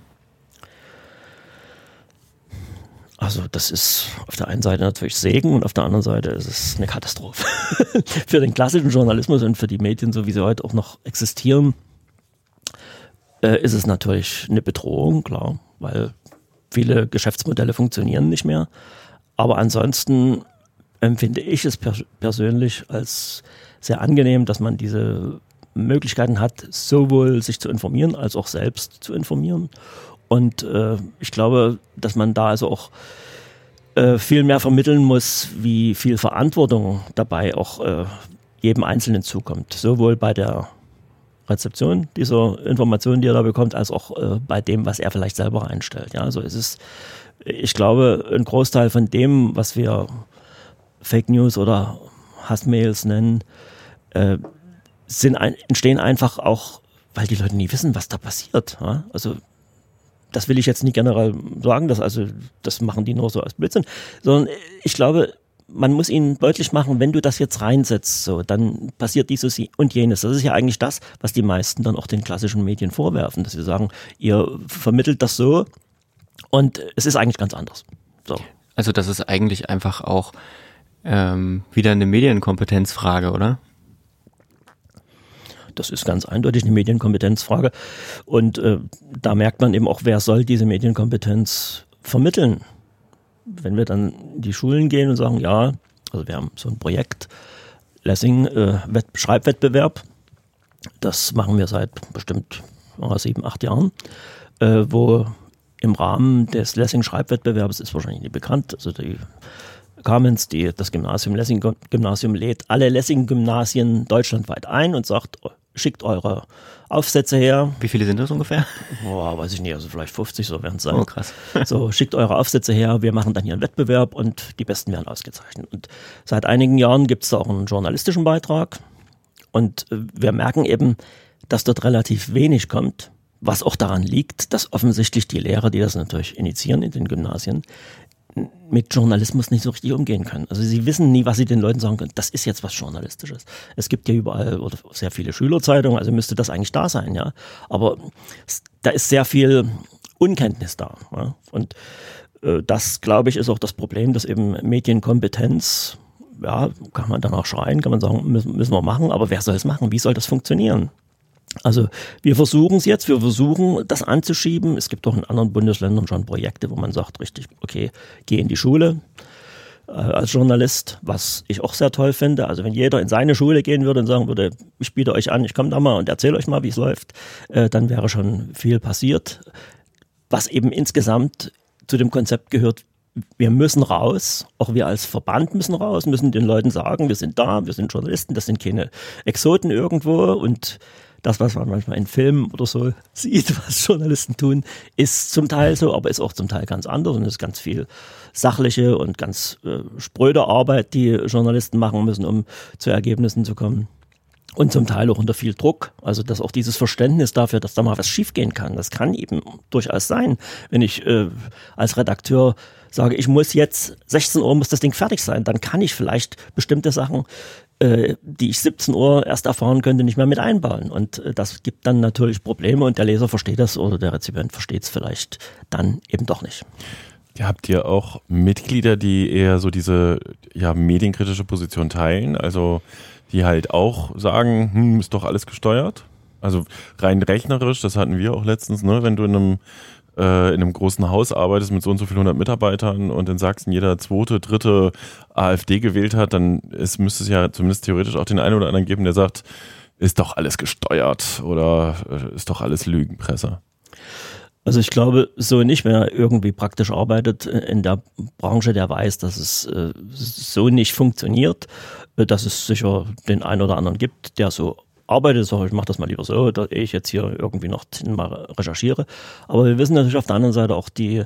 Also das ist auf der einen Seite natürlich Segen und auf der anderen Seite ist es eine Katastrophe. für den klassischen Journalismus und für die Medien, so wie sie heute auch noch existieren, äh, ist es natürlich eine Bedrohung, klar, weil viele Geschäftsmodelle funktionieren nicht mehr. Aber ansonsten empfinde ich es pers persönlich als sehr angenehm, dass man diese Möglichkeiten hat, sowohl sich zu informieren als auch selbst zu informieren und äh, ich glaube, dass man da also auch äh, viel mehr vermitteln muss, wie viel Verantwortung dabei auch äh, jedem Einzelnen zukommt. Sowohl bei der Rezeption dieser Informationen, die er da bekommt, als auch äh, bei dem, was er vielleicht selber einstellt. Ja, also es ist, ich glaube, ein Großteil von dem, was wir Fake News oder Hassmails nennen, äh, sind ein, entstehen einfach auch, weil die Leute nie wissen, was da passiert. Ja? Also das will ich jetzt nicht generell sagen, dass also, das machen die nur so als Blödsinn, sondern ich glaube, man muss ihnen deutlich machen, wenn du das jetzt reinsetzt, so, dann passiert dieses und jenes. Das ist ja eigentlich das, was die meisten dann auch den klassischen Medien vorwerfen, dass sie sagen, ihr vermittelt das so und es ist eigentlich ganz anders. So. Also das ist eigentlich einfach auch ähm, wieder eine Medienkompetenzfrage, oder? Das ist ganz eindeutig eine Medienkompetenzfrage. Und äh, da merkt man eben auch, wer soll diese Medienkompetenz vermitteln. Wenn wir dann in die Schulen gehen und sagen, ja, also wir haben so ein Projekt, Lessing äh, Schreibwettbewerb, das machen wir seit bestimmt oh, sieben, acht Jahren, äh, wo im Rahmen des Lessing-Schreibwettbewerbs ist wahrscheinlich nicht bekannt, also die Kamenz, die, das Gymnasium Lessing Gymnasium lädt alle Lessing-Gymnasien deutschlandweit ein und sagt, schickt eure Aufsätze her. Wie viele sind das ungefähr? Boah, weiß ich nicht, also vielleicht 50 so werden es sein. Oh, krass. so, schickt eure Aufsätze her, wir machen dann hier einen Wettbewerb und die Besten werden ausgezeichnet. Und seit einigen Jahren gibt es da auch einen journalistischen Beitrag und äh, wir merken eben, dass dort relativ wenig kommt, was auch daran liegt, dass offensichtlich die Lehrer, die das natürlich initiieren in den Gymnasien, mit Journalismus nicht so richtig umgehen können. Also sie wissen nie, was sie den Leuten sagen können. Das ist jetzt was Journalistisches. Es gibt ja überall oder sehr viele Schülerzeitungen, also müsste das eigentlich da sein, ja. Aber da ist sehr viel Unkenntnis da. Ja? Und äh, das, glaube ich, ist auch das Problem, dass eben Medienkompetenz, ja, kann man danach schreien, kann man sagen, müssen wir machen, aber wer soll es machen? Wie soll das funktionieren? Also wir versuchen es jetzt, wir versuchen das anzuschieben. Es gibt auch in anderen Bundesländern schon Projekte, wo man sagt, richtig, okay, geh in die Schule äh, als Journalist, was ich auch sehr toll finde. Also wenn jeder in seine Schule gehen würde und sagen würde, ich biete euch an, ich komme da mal und erzähle euch mal, wie es läuft, äh, dann wäre schon viel passiert. Was eben insgesamt zu dem Konzept gehört, wir müssen raus, auch wir als Verband müssen raus, müssen den Leuten sagen, wir sind da, wir sind Journalisten, das sind keine Exoten irgendwo und das, was man manchmal in Filmen oder so sieht, was Journalisten tun, ist zum Teil so, aber ist auch zum Teil ganz anders und ist ganz viel sachliche und ganz äh, spröde Arbeit, die Journalisten machen müssen, um zu Ergebnissen zu kommen. Und zum Teil auch unter viel Druck. Also, dass auch dieses Verständnis dafür, dass da mal was schiefgehen kann, das kann eben durchaus sein. Wenn ich äh, als Redakteur sage, ich muss jetzt 16 Uhr muss das Ding fertig sein, dann kann ich vielleicht bestimmte Sachen, die ich 17 Uhr erst erfahren könnte, nicht mehr mit einbauen. Und äh, das gibt dann natürlich Probleme und der Leser versteht das oder der Rezipient versteht es vielleicht dann eben doch nicht. Habt ihr auch Mitglieder, die eher so diese ja, medienkritische Position teilen? Also die halt auch sagen, hm, ist doch alles gesteuert? Also rein rechnerisch, das hatten wir auch letztens, ne, wenn du in einem äh, in einem großen Haus arbeitest mit so und so vielen hundert Mitarbeitern und in Sachsen jeder zweite, dritte AfD gewählt hat, dann ist, müsste es ja zumindest theoretisch auch den einen oder anderen geben, der sagt, ist doch alles gesteuert oder äh, ist doch alles Lügenpresse. Also ich glaube so nicht, wer irgendwie praktisch arbeitet in der Branche, der weiß, dass es äh, so nicht funktioniert, äh, dass es sicher den einen oder anderen gibt, der so arbeitet, so ich mache das mal lieber so, dass ich jetzt hier irgendwie noch mal recherchiere. Aber wir wissen natürlich auf der anderen Seite auch die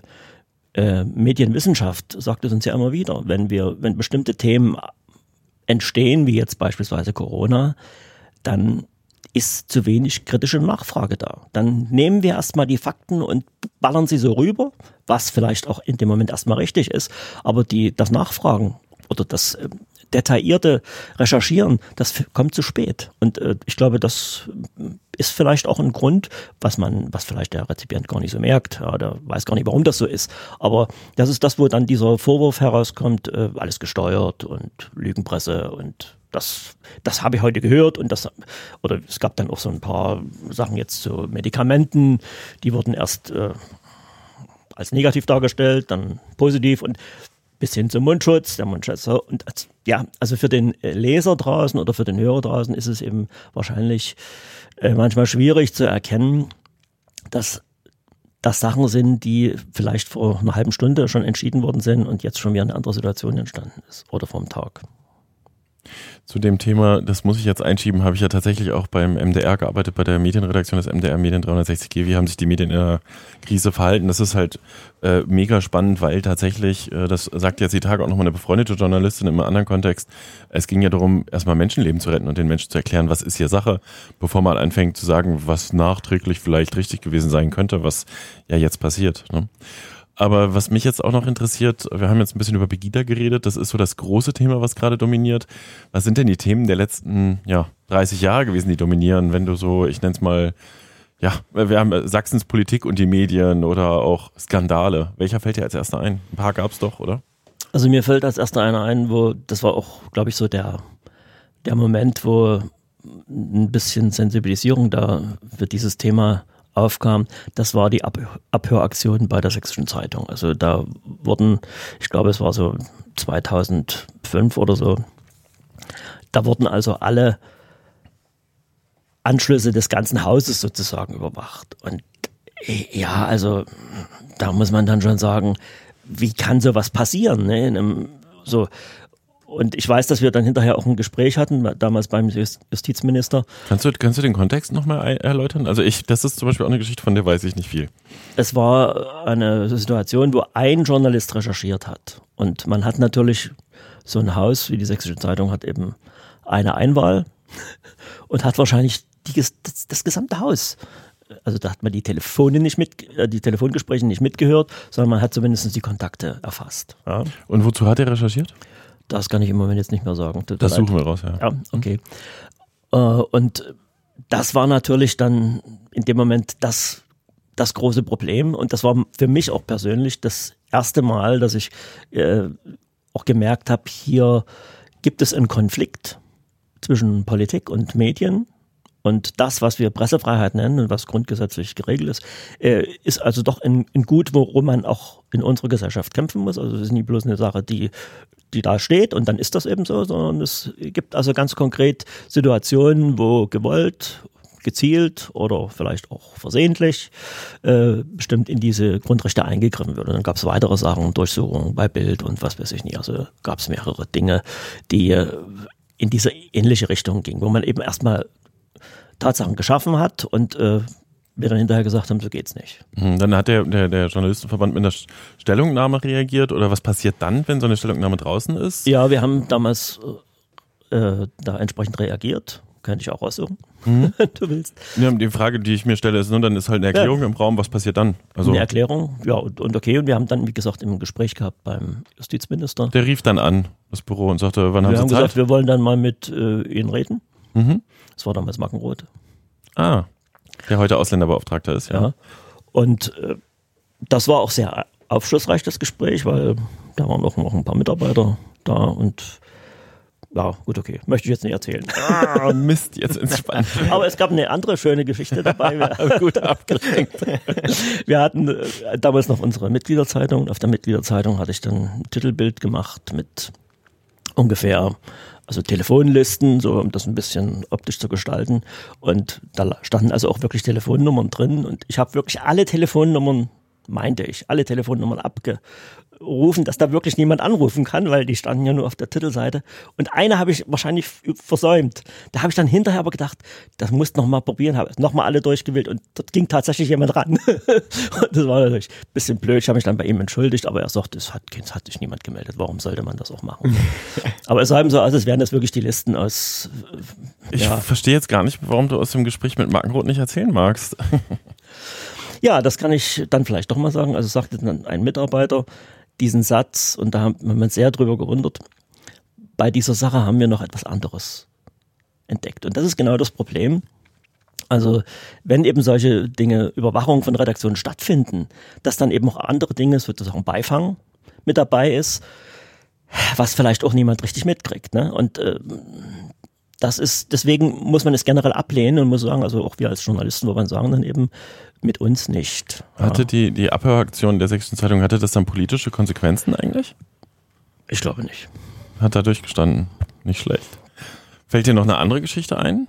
äh, Medienwissenschaft sagt es uns ja immer wieder, wenn wir, wenn bestimmte Themen entstehen, wie jetzt beispielsweise Corona, dann ist zu wenig kritische Nachfrage da. Dann nehmen wir erstmal die Fakten und ballern sie so rüber, was vielleicht auch in dem Moment erstmal richtig ist, aber die, das Nachfragen oder das äh, detaillierte Recherchieren, das kommt zu spät. Und äh, ich glaube, das ist vielleicht auch ein Grund, was man, was vielleicht der Rezipient gar nicht so merkt. Ja, der weiß gar nicht, warum das so ist. Aber das ist das, wo dann dieser Vorwurf herauskommt, äh, alles gesteuert und Lügenpresse und das, das habe ich heute gehört und das, oder es gab dann auch so ein paar Sachen jetzt zu Medikamenten, die wurden erst äh, als negativ dargestellt, dann positiv und bis hin zum Mundschutz, der Mundschutz. Und ja, also für den Leser draußen oder für den Hörer draußen ist es eben wahrscheinlich äh, manchmal schwierig zu erkennen, dass das Sachen sind, die vielleicht vor einer halben Stunde schon entschieden worden sind und jetzt schon wieder eine andere Situation entstanden ist oder vom Tag. Zu dem Thema, das muss ich jetzt einschieben, habe ich ja tatsächlich auch beim MDR gearbeitet, bei der Medienredaktion des MDR Medien 360G. Wie haben sich die Medien in der Krise verhalten? Das ist halt äh, mega spannend, weil tatsächlich, äh, das sagt jetzt die Tage auch nochmal eine befreundete Journalistin im anderen Kontext, es ging ja darum, erstmal Menschenleben zu retten und den Menschen zu erklären, was ist hier Sache, bevor man anfängt zu sagen, was nachträglich vielleicht richtig gewesen sein könnte, was ja jetzt passiert. Ne? Aber was mich jetzt auch noch interessiert, wir haben jetzt ein bisschen über Begida geredet, das ist so das große Thema, was gerade dominiert. Was sind denn die Themen der letzten ja, 30 Jahre gewesen, die dominieren, wenn du so, ich nenne es mal, ja, wir haben Sachsens Politik und die Medien oder auch Skandale. Welcher fällt dir als erster ein? Ein paar gab es doch, oder? Also mir fällt als erster einer ein, wo, das war auch, glaube ich, so der, der Moment, wo ein bisschen Sensibilisierung da für dieses Thema aufkam, das war die Ab Abhöraktion bei der Sächsischen Zeitung. Also da wurden, ich glaube, es war so 2005 oder so, da wurden also alle Anschlüsse des ganzen Hauses sozusagen überwacht. Und ja, also da muss man dann schon sagen, wie kann sowas passieren? Ne? Einem, so, und ich weiß, dass wir dann hinterher auch ein Gespräch hatten, damals beim Justizminister. Kannst du, kannst du den Kontext nochmal erläutern? Also ich, das ist zum Beispiel auch eine Geschichte, von der weiß ich nicht viel. Es war eine Situation, wo ein Journalist recherchiert hat. Und man hat natürlich so ein Haus, wie die Sächsische Zeitung, hat eben eine Einwahl und hat wahrscheinlich die, das, das gesamte Haus also da hat man die Telefone nicht mit, äh, die Telefongespräche nicht mitgehört, sondern man hat zumindest die Kontakte erfasst. Ja. Und wozu hat er recherchiert? Das kann ich im Moment jetzt nicht mehr sagen. Tut das suchen wir raus, ja. Ja, okay. Mhm. und das war natürlich dann in dem Moment das, das große Problem. Und das war für mich auch persönlich das erste Mal, dass ich äh, auch gemerkt habe, hier gibt es einen Konflikt zwischen Politik und Medien. Und das, was wir Pressefreiheit nennen und was grundgesetzlich geregelt ist, äh, ist also doch ein, ein Gut, worum man auch in unserer Gesellschaft kämpfen muss. Also es ist nicht bloß eine Sache, die die da steht und dann ist das eben so, sondern es gibt also ganz konkret Situationen, wo gewollt, gezielt oder vielleicht auch versehentlich äh, bestimmt in diese Grundrechte eingegriffen wird. Und dann gab es weitere Sachen, Durchsuchungen bei Bild und was weiß ich nicht. Also gab es mehrere Dinge, die äh, in diese ähnliche Richtung gingen, wo man eben erstmal Tatsachen geschaffen hat und äh, wir dann hinterher gesagt haben, so geht's nicht. Hm, Dann hat der, der, der Journalistenverband mit einer Stellungnahme reagiert oder was passiert dann, wenn so eine Stellungnahme draußen ist? Ja, wir haben damals äh, da entsprechend reagiert. Könnte ich auch aussuchen, Mhm. wenn du willst. Ja, die Frage, die ich mir stelle, ist, nun, dann ist halt eine Erklärung im Raum, was passiert dann? Also Eine Erklärung, ja, und, und okay. Und wir haben dann, wie gesagt, im Gespräch gehabt beim Justizminister. der rief dann an, das Büro, und sagte, wann haben wir Sie haben Zeit? gesagt, wir wollen dann mal mit äh, Ihnen reden. mhm. Das war damals Mackenroth. Ah, der heute Ausländerbeauftragter ist, ja. Ja. Und äh, das war auch sehr aufschlussreich, das Gespräch, weil da waren auch noch ein paar Mitarbeiter da und ja, gut, okay. Möchte ich jetzt nicht erzählen. Ah, Mist, jetzt ins Spannend. Aber es gab eine andere schöne Geschichte dabei. Wir, Gut abgelenkt. wir hatten äh, damals noch unsere Mitgliederzeitung. Auf der Mitgliederzeitung hatte ich dann ein Titelbild gemacht mit ungefähr, also Telefonlisten, so um das ein bisschen optisch zu gestalten. Und da standen also auch wirklich Telefonnummern drin. Und ich habe wirklich alle Telefonnummern, meinte ich, alle Telefonnummern abgerufen, dass da wirklich niemand anrufen kann, weil die standen ja nur auf der Titelseite. Und eine habe ich wahrscheinlich versäumt. Da habe ich dann hinterher aber gedacht, das musst noch mal probieren, habe nochmal alle durchgewählt und dort ging tatsächlich jemand ran. und das war natürlich ein bisschen blöd. Ich habe mich dann bei ihm entschuldigt, aber er sagte, es hat, es hat sich niemand gemeldet. Warum sollte man das auch machen? aber es sah ihm so aus, als wären das wirklich die Listen aus. äh, Ich ja. verstehe jetzt gar nicht, warum du aus dem Gespräch mit Markenroth nicht erzählen magst. Ja, das kann ich dann vielleicht doch mal sagen. Also sagte dann ein Mitarbeiter diesen Satz und da haben wir uns sehr drüber gewundert. Bei dieser Sache haben wir noch etwas anderes entdeckt. Und das ist genau das Problem. Also wenn eben solche Dinge, Überwachung von Redaktionen stattfinden, dass dann eben auch andere Dinge, sozusagen Beifang mit dabei ist, was vielleicht auch niemand richtig mitkriegt. Ne? Und äh, das ist, deswegen muss man es generell ablehnen und muss sagen, also auch wir als Journalisten, wo man sagen dann eben, mit uns nicht. Ja. Hatte die, die Abhöraktion der Sächsischen Zeitung, hatte das dann politische Konsequenzen eigentlich? Ich glaube nicht. Hat da durchgestanden. Nicht schlecht. Fällt dir noch eine andere Geschichte ein?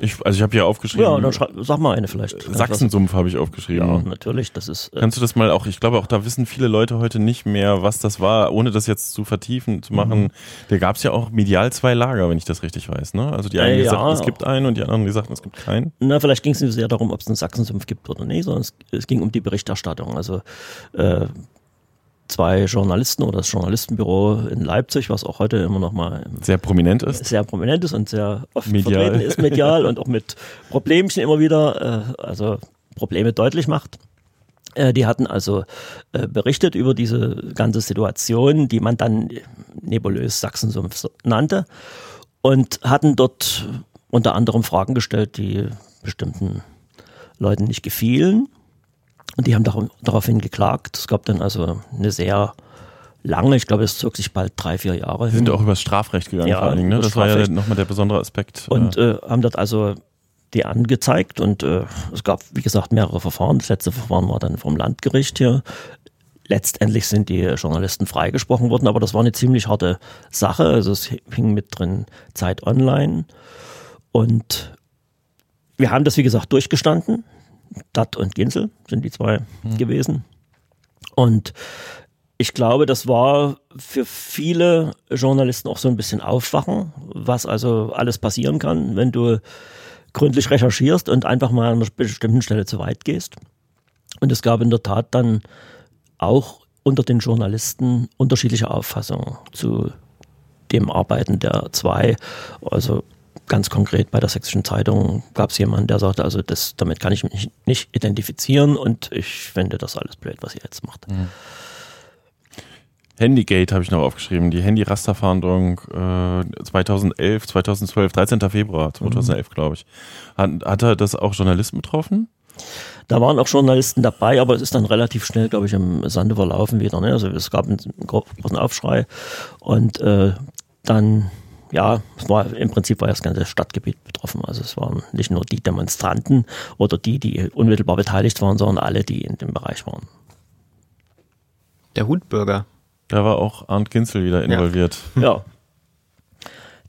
Ich, also ich habe hier aufgeschrieben, Ja, dann sag mal eine vielleicht. Sachsensumpf habe ich Ja, aufgeschrieben. natürlich, das ist. Äh, Kannst du das mal auch, ich glaube auch da wissen viele Leute heute nicht mehr, was das war, ohne das jetzt zu vertiefen, zu machen. Mhm. Da gab es ja auch medial zwei Lager, wenn ich das richtig weiß. Ne? Also die einen, Äh, die ja. sagten, es gibt einen und die anderen, die sagten, es gibt keinen. na, vielleicht ging es nicht so sehr darum, ob es einen Sachsensumpf gibt oder nicht, sondern es, es ging um die Berichterstattung. Also äh, zwei Journalisten oder das Journalistenbüro in Leipzig, was auch heute immer noch mal Sehr prominent ist. sehr prominent ist und sehr oft Medial. vertreten ist medial und auch mit Problemchen immer wieder, äh, also Probleme deutlich macht. Äh, die hatten also äh, berichtet über diese ganze Situation, die man dann nebulös Sachsensumpf nannte und hatten dort unter anderem Fragen gestellt, die bestimmten Leuten nicht gefielen. Und die haben dar- daraufhin geklagt. Es gab dann also eine sehr lange, ich glaube, es zog sich bald drei, vier Jahre Die sind auch über das Strafrecht gegangen Ja, vor allen Dingen. Ne? Das war ja Strafrecht. nochmal der besondere Aspekt. und äh, haben dort also die angezeigt und äh, es gab, wie gesagt, mehrere Verfahren. Das letzte Verfahren war dann vom Landgericht hier. Letztendlich sind die Journalisten freigesprochen worden, aber das war eine ziemlich harte Sache. Also es hing mit drin Zeit Online und wir haben das, wie gesagt, durchgestanden. Dat und Ginsel sind die zwei gewesen. Und ich glaube, das war für viele Journalisten auch so ein bisschen Aufwachen, was also alles passieren kann, wenn du gründlich recherchierst und einfach mal an einer bestimmten Stelle zu weit gehst. Und es gab in der Tat dann auch unter den Journalisten unterschiedliche Auffassungen zu dem Arbeiten der zwei. Also ganz konkret bei der Sächsischen Zeitung gab es jemanden, der sagte, also das, damit kann ich mich nicht identifizieren und ich finde das alles blöd, was ihr jetzt macht. Handygate habe ich noch aufgeschrieben. Die Handy-Rasterfahndung äh, 2011, 2012, 13. Februar 2011, glaube ich. Hat, hat er das auch Journalisten betroffen? Da waren auch Journalisten dabei, aber es ist dann relativ schnell, glaube ich, im Sande verlaufen wieder. Ne? Also es gab einen gro- großen Aufschrei und äh, dann, ja, es war im Prinzip war das ganze Stadtgebiet betroffen. Also es waren nicht nur die Demonstranten oder die, die unmittelbar beteiligt waren, sondern alle, die in dem Bereich waren. Der Hutbürger. Da war auch Arndt Ginzel wieder involviert. Ja.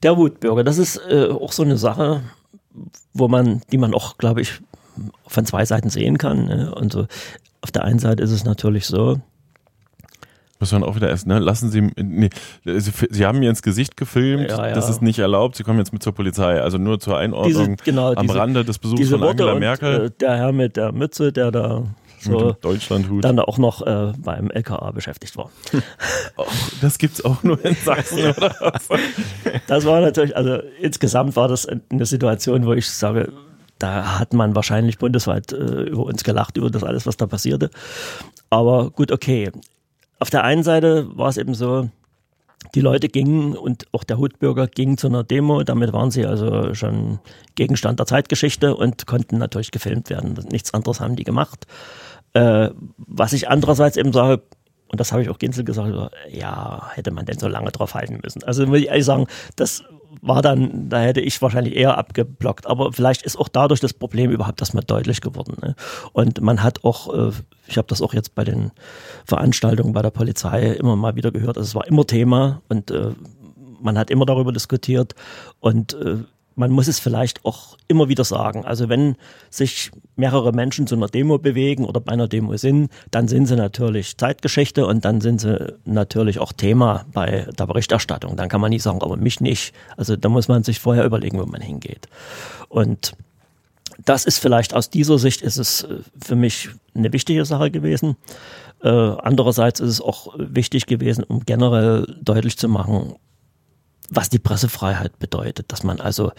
Der Wutbürger, das ist äh, auch so eine Sache, wo man, die man auch, glaube ich, von zwei Seiten sehen kann. Ne? Und so, auf der einen Seite ist es natürlich so, muss man auch wieder essen, ne? Lassen Sie, nee, Sie, Sie haben mir ins Gesicht gefilmt, ja, ja. das ist nicht erlaubt, Sie kommen jetzt mit zur Polizei. Also nur zur Einordnung diese, genau, am diese, Rande des Besuchs von Angela und, Merkel. Äh, der Herr mit der Mütze, der da so Deutschlandhut. dann auch noch äh, beim LKA beschäftigt war. Oh, das gibt's auch nur in Sachsen, oder? Das war natürlich, also insgesamt war das eine Situation, wo ich sage, da hat man wahrscheinlich bundesweit äh, über uns gelacht, über das alles, was da passierte. Aber gut, okay auf der einen Seite war es eben so, die Leute gingen und auch der Hutbürger ging zu einer Demo, damit waren sie also schon Gegenstand der Zeitgeschichte und konnten natürlich gefilmt werden. Nichts anderes haben die gemacht. Äh, was ich andererseits eben sage, und das habe ich auch Ginzel gesagt, ja, hätte man denn so lange drauf halten müssen. Also muss ich ehrlich sagen, das war dann, da hätte ich wahrscheinlich eher abgeblockt. Aber vielleicht ist auch dadurch das Problem überhaupt erstmal deutlich geworden. Ne? Und man hat auch, äh, ich habe das auch jetzt bei den Veranstaltungen bei der Polizei immer mal wieder gehört, also es war immer Thema und äh, man hat immer darüber diskutiert und äh, man muss es vielleicht auch immer wieder sagen. Also wenn sich mehrere Menschen zu einer Demo bewegen oder bei einer Demo sind, dann sind sie natürlich Zeitgeschichte und dann sind sie natürlich auch Thema bei der Berichterstattung. Dann kann man nicht sagen, aber mich nicht. Also da muss man sich vorher überlegen, wo man hingeht. Und das ist vielleicht aus dieser Sicht ist es äh, für mich eine wichtige Sache gewesen. Äh, andererseits ist es auch wichtig gewesen, um generell deutlich zu machen, was die Pressefreiheit bedeutet, dass man also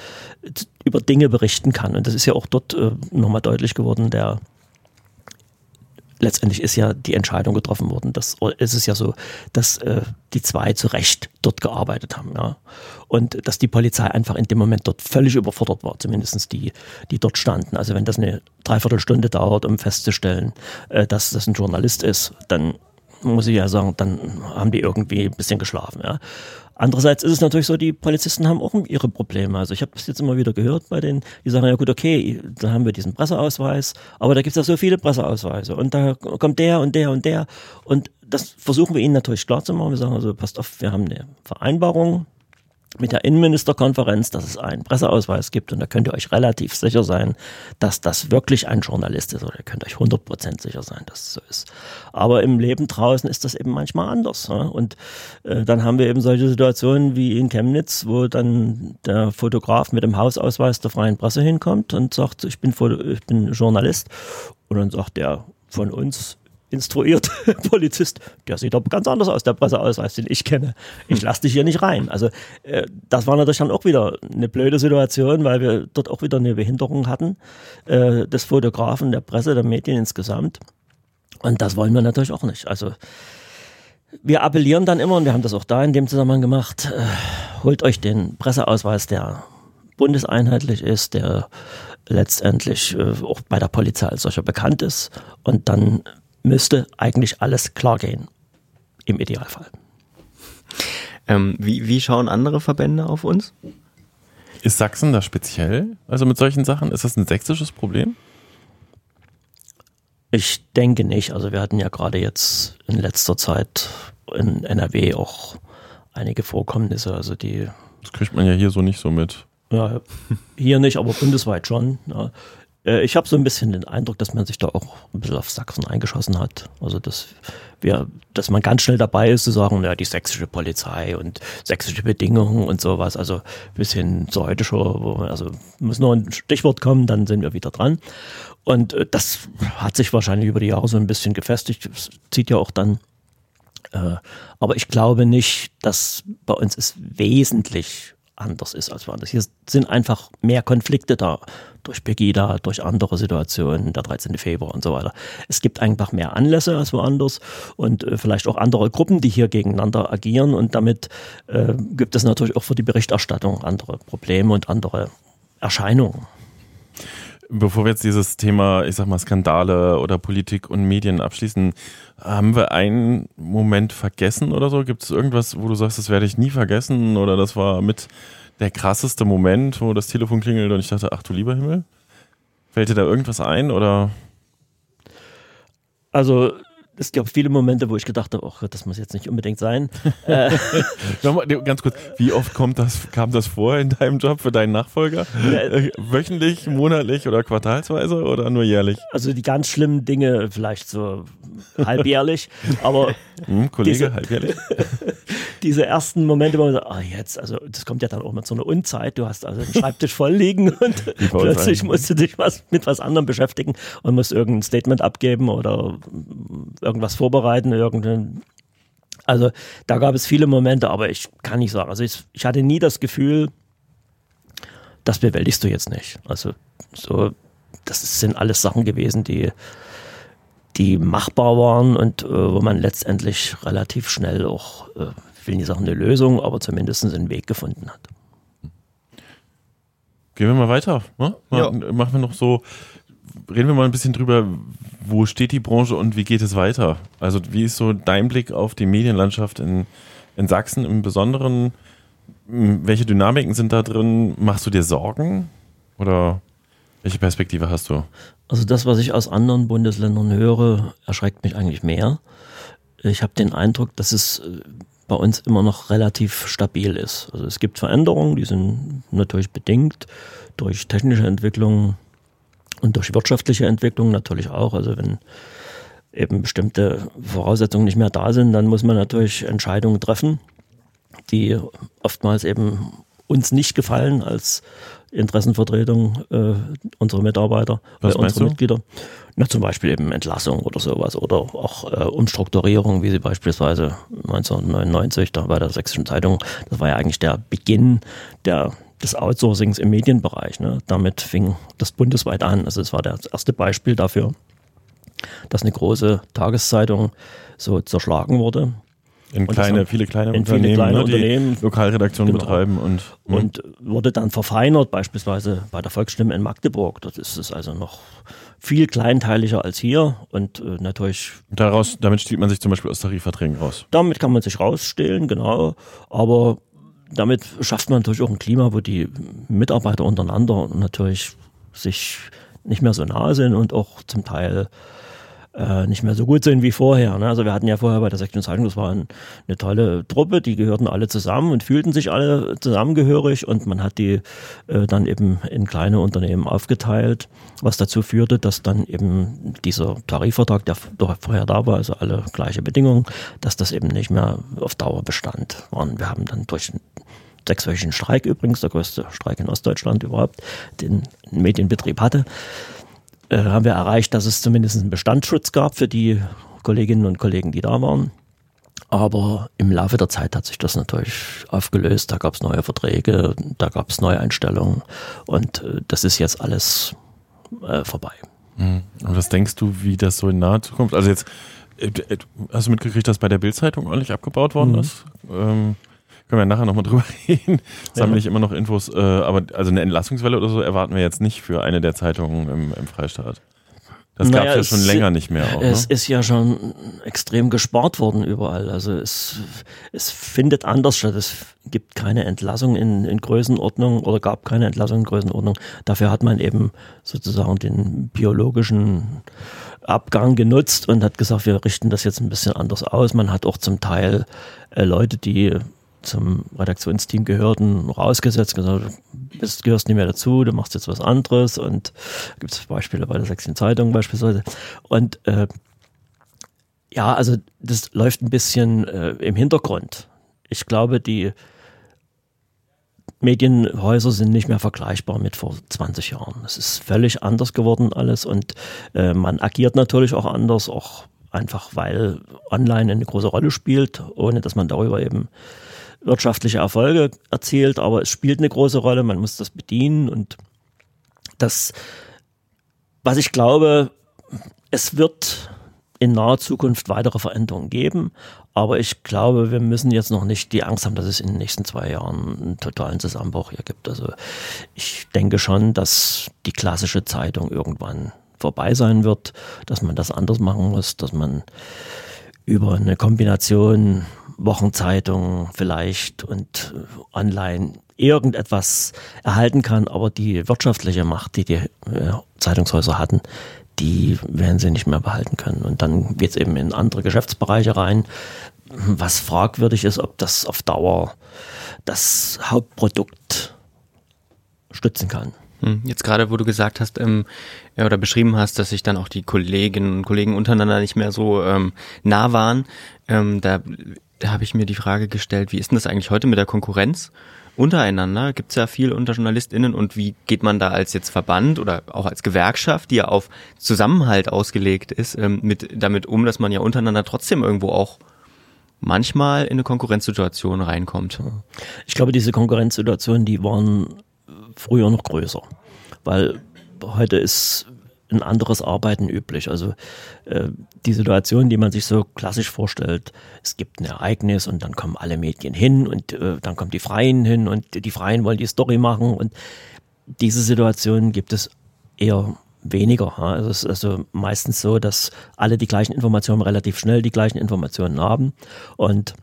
über Dinge berichten kann. Und das ist ja auch dort äh, nochmal deutlich geworden, der letztendlich ist ja die Entscheidung getroffen worden. Dass, es ja so, dass äh, die zwei zu Recht dort gearbeitet haben. Ja. Und dass die Polizei einfach in dem Moment dort völlig überfordert war, zumindest die, die dort standen. Also wenn das eine Dreiviertelstunde dauert, um festzustellen, äh, dass das ein Journalist ist, dann muss ich ja sagen, dann haben die irgendwie ein bisschen geschlafen. Ja. Andererseits ist es natürlich so, die Polizisten haben auch ihre Probleme. Also ich habe das jetzt immer wieder gehört bei denen, die sagen, ja gut, okay, da haben wir diesen Presseausweis, aber da gibt es ja so viele Presseausweise und da kommt der und der und der und das versuchen wir ihnen natürlich klar zu machen. Wir sagen also, passt auf, wir haben eine Vereinbarung, mit der Innenministerkonferenz, dass es einen Presseausweis gibt und da könnt ihr euch relativ sicher sein, dass das wirklich ein Journalist ist oder ihr könnt euch 100% sicher sein, dass es so ist. Aber im Leben draußen ist das eben manchmal anders. Und äh, dann haben wir eben solche Situationen wie in Chemnitz, wo dann der Fotograf mit dem Hausausweis der freien Presse hinkommt und sagt, ich bin, Foto ich bin Journalist und dann sagt der von uns, instruiert Polizist, der sieht doch ganz anders aus, der Presseausweis, den ich kenne. Ich lasse dich hier nicht rein. Also äh, das war natürlich dann auch wieder eine blöde Situation, weil wir dort auch wieder eine Behinderung hatten äh, des Fotografen, der Presse, der Medien insgesamt. Und das wollen wir natürlich auch nicht. Also wir appellieren dann immer, und wir haben das auch da in dem Zusammenhang gemacht, äh, holt euch den Presseausweis, der bundeseinheitlich ist, der letztendlich äh, auch bei der Polizei als solcher bekannt ist. Und dann müsste eigentlich alles klar gehen. Im Idealfall. Ähm, wie, wie schauen andere Verbände auf uns? Ist Sachsen da speziell? Also mit solchen Sachen? Ist das ein sächsisches Problem? Ich denke nicht. Also wir hatten ja gerade jetzt in letzter Zeit in NRW auch einige Vorkommnisse. Also die. Das kriegt man ja hier so nicht so mit. Ja, hier nicht, aber bundesweit schon. Äh, ich habe so ein bisschen den Eindruck, dass man sich da auch ein bisschen auf Sachsen eingeschossen hat. Also dass wir, dass man ganz schnell dabei ist zu sagen, ja, die sächsische Polizei und sächsische Bedingungen und sowas. Also ein bisschen zur heute man, also muss nur ein Stichwort kommen, dann sind wir wieder dran. Und äh, das hat sich wahrscheinlich über die Jahre so ein bisschen gefestigt. Das zieht ja auch dann äh, aber ich glaube nicht, dass bei uns es wesentlich anders ist als woanders. Hier sind einfach mehr Konflikte da durch Pegida, durch andere Situationen, der 13. Februar und so weiter. Es gibt einfach mehr Anlässe als woanders und äh, vielleicht auch andere Gruppen, die hier gegeneinander agieren und damit äh, gibt es natürlich auch für die Berichterstattung andere Probleme und andere Erscheinungen. Bevor wir jetzt dieses Thema, ich sag mal, Skandale oder Politik und Medien abschließen, haben wir einen Moment vergessen oder so? Gibt es irgendwas, wo du sagst, das werde ich nie vergessen oder das war mit der krasseste Moment, wo das Telefon klingelt und ich dachte, ach du lieber Himmel? Fällt dir da irgendwas ein oder? Also es gab viele Momente, wo ich gedacht habe, ach, das muss jetzt nicht unbedingt sein. äh, ganz kurz, wie oft kommt das, kam das vor in deinem Job für deinen Nachfolger? Äh, Wöchentlich, monatlich oder quartalsweise oder nur jährlich? also die ganz schlimmen Dinge vielleicht so halbjährlich, aber Hm, Kollege, Diese- halbjährlich? diese ersten Momente, wo man sagt, ah jetzt, also das kommt ja dann auch mit so einer Unzeit, du hast also den Schreibtisch voll liegen und plötzlich musst du dich was, mit was anderem beschäftigen und musst irgendein Statement abgeben oder irgendwas vorbereiten, irgendein also da gab es viele Momente, aber ich kann nicht sagen, also ich, ich hatte nie das Gefühl, das bewältigst du jetzt nicht. Also so, das sind alles Sachen gewesen, die die machbar waren und äh, wo man letztendlich relativ schnell auch, äh, ich will nicht sagen eine Lösung, aber zumindest einen Weg gefunden hat. Gehen wir mal weiter. Ne? Mal, Machen wir noch so, reden wir mal ein bisschen drüber, wo steht die Branche und wie geht es weiter? Also wie ist so dein Blick auf die Medienlandschaft in, in Sachsen im Besonderen? Welche Dynamiken sind da drin? Machst du dir Sorgen? Oder welche Perspektive hast du? Also das, was ich aus anderen Bundesländern höre, erschreckt mich eigentlich mehr. Ich habe den Eindruck, dass es äh, bei uns immer noch relativ stabil ist. Also es gibt Veränderungen, die sind natürlich bedingt durch technische Entwicklungen und durch wirtschaftliche Entwicklungen natürlich auch. Also wenn eben bestimmte Voraussetzungen nicht mehr da sind, dann muss man natürlich Entscheidungen treffen, die oftmals eben uns nicht gefallen als Interessenvertretung äh, unserer Mitarbeiter, Was äh, unserer du? Mitglieder. Na, zum Beispiel eben Entlassung oder sowas oder auch äh, Umstrukturierung, wie sie beispielsweise 1999 da bei der Sächsischen Zeitung, das war ja eigentlich der Beginn der, des Outsourcings im Medienbereich. Ne? Damit fing das bundesweit an. Also es war das erste Beispiel dafür, dass eine große Tageszeitung so zerschlagen wurde. In Und das kleine, viele kleine in viele Unternehmen, kleine ne, Unternehmen. die Lokalredaktionen Genau. betreiben und, hm. und wurde dann verfeinert, beispielsweise bei der Volksstimme in Magdeburg. Dort ist es also noch viel kleinteiliger als hier und äh, natürlich daraus, damit stiehlt man sich zum Beispiel aus Tarifverträgen raus. damit kann man sich rausstehlen, genau, aber damit schafft man natürlich auch ein Klima, wo die Mitarbeiter untereinander natürlich sich nicht mehr so nah sind und auch zum Teil äh, nicht mehr so gut sind wie vorher. Ne? Also wir hatten ja vorher bei der Sächsischen Zeitung, das war ein, eine tolle Truppe, die gehörten alle zusammen und fühlten sich alle zusammengehörig und man hat die äh, dann eben in kleine Unternehmen aufgeteilt, was dazu führte, dass dann eben dieser Tarifvertrag, der vorher da war, also alle gleiche Bedingungen, dass das eben nicht mehr auf Dauer bestand. Und wir haben dann durch sechswöchigen Streik übrigens, der größte Streik in Ostdeutschland überhaupt, den Medienbetrieb hatte, äh, haben wir erreicht, dass es zumindest einen Bestandsschutz gab für die Kolleginnen und Kollegen, die da waren. Aber im Laufe der Zeit hat sich das natürlich aufgelöst. Da gab es neue Verträge, da gab es Neueinstellungen und äh, das ist jetzt alles äh, vorbei. Und was denkst du, wie das so in naher Zukunft, also jetzt, hast du mitgekriegt, dass bei der Bildzeitung ordentlich abgebaut worden Mhm. ist? Ähm, können wir nachher nochmal drüber reden. Sammle ich immer noch Infos, äh, aber also eine Entlassungswelle oder so erwarten wir jetzt nicht für eine der Zeitungen im, im Freistaat. Das gab Naja, es ja schon länger nicht mehr auch. Es Ne? ist ja schon extrem gespart worden überall. Also es, es findet anders statt. Es gibt keine Entlassung in, in Größenordnung oder gab keine Entlassung in Größenordnung. Dafür hat man eben sozusagen den biologischen Abgang genutzt und hat gesagt, wir richten das jetzt ein bisschen anders aus. Man hat auch zum Teil äh, Leute, die zum Redaktionsteam gehörten, rausgesetzt, gesagt, du gehörst nicht mehr dazu, du machst jetzt was anderes und gibt es Beispiele bei der Sächsischen Zeitung beispielsweise. Und äh, ja, also das läuft ein bisschen äh, im Hintergrund. Ich glaube, die Medienhäuser sind nicht mehr vergleichbar mit vor 20 Jahren. Es ist völlig anders geworden alles und äh, man agiert natürlich auch anders, auch einfach weil online eine große Rolle spielt, ohne dass man darüber eben wirtschaftliche Erfolge erzielt, aber es spielt eine große Rolle, man muss das bedienen und das, was ich glaube, es wird in naher Zukunft weitere Veränderungen geben, aber ich glaube, wir müssen jetzt noch nicht die Angst haben, dass es in den nächsten zwei Jahren einen totalen Zusammenbruch hier gibt. Also ich denke schon, dass die klassische Zeitung irgendwann vorbei sein wird, dass man das anders machen muss, dass man über eine Kombination Wochenzeitung vielleicht und äh, online irgendetwas erhalten kann, aber die wirtschaftliche Macht, die die äh, Zeitungshäuser hatten, die werden sie nicht mehr behalten können. Und dann geht es eben in andere Geschäftsbereiche rein, was fragwürdig ist, ob das auf Dauer das Hauptprodukt stützen kann. Hm, jetzt gerade, wo du gesagt hast ähm, oder beschrieben hast, dass sich dann auch die Kolleginnen und Kollegen untereinander nicht mehr so ähm, nah waren, ähm, da, da habe ich mir die Frage gestellt, wie ist denn das eigentlich heute mit der Konkurrenz? Untereinander gibt es ja viel unter JournalistInnen und wie geht man da als jetzt Verband oder auch als Gewerkschaft, die ja auf Zusammenhalt ausgelegt ist, ähm, mit, damit um, dass man ja untereinander trotzdem irgendwo auch manchmal in eine Konkurrenzsituation reinkommt. Ich glaube, diese Konkurrenzsituationen, die waren früher noch größer, weil heute ist ein anderes Arbeiten üblich. Also äh, die Situation, die man sich so klassisch vorstellt, es gibt ein Ereignis und dann kommen alle Medien hin und äh, dann kommen die Freien hin und die Freien wollen die Story machen und diese Situation gibt es eher weniger. Ja. Es ist also meistens so, dass alle die gleichen Informationen relativ schnell die gleichen Informationen haben und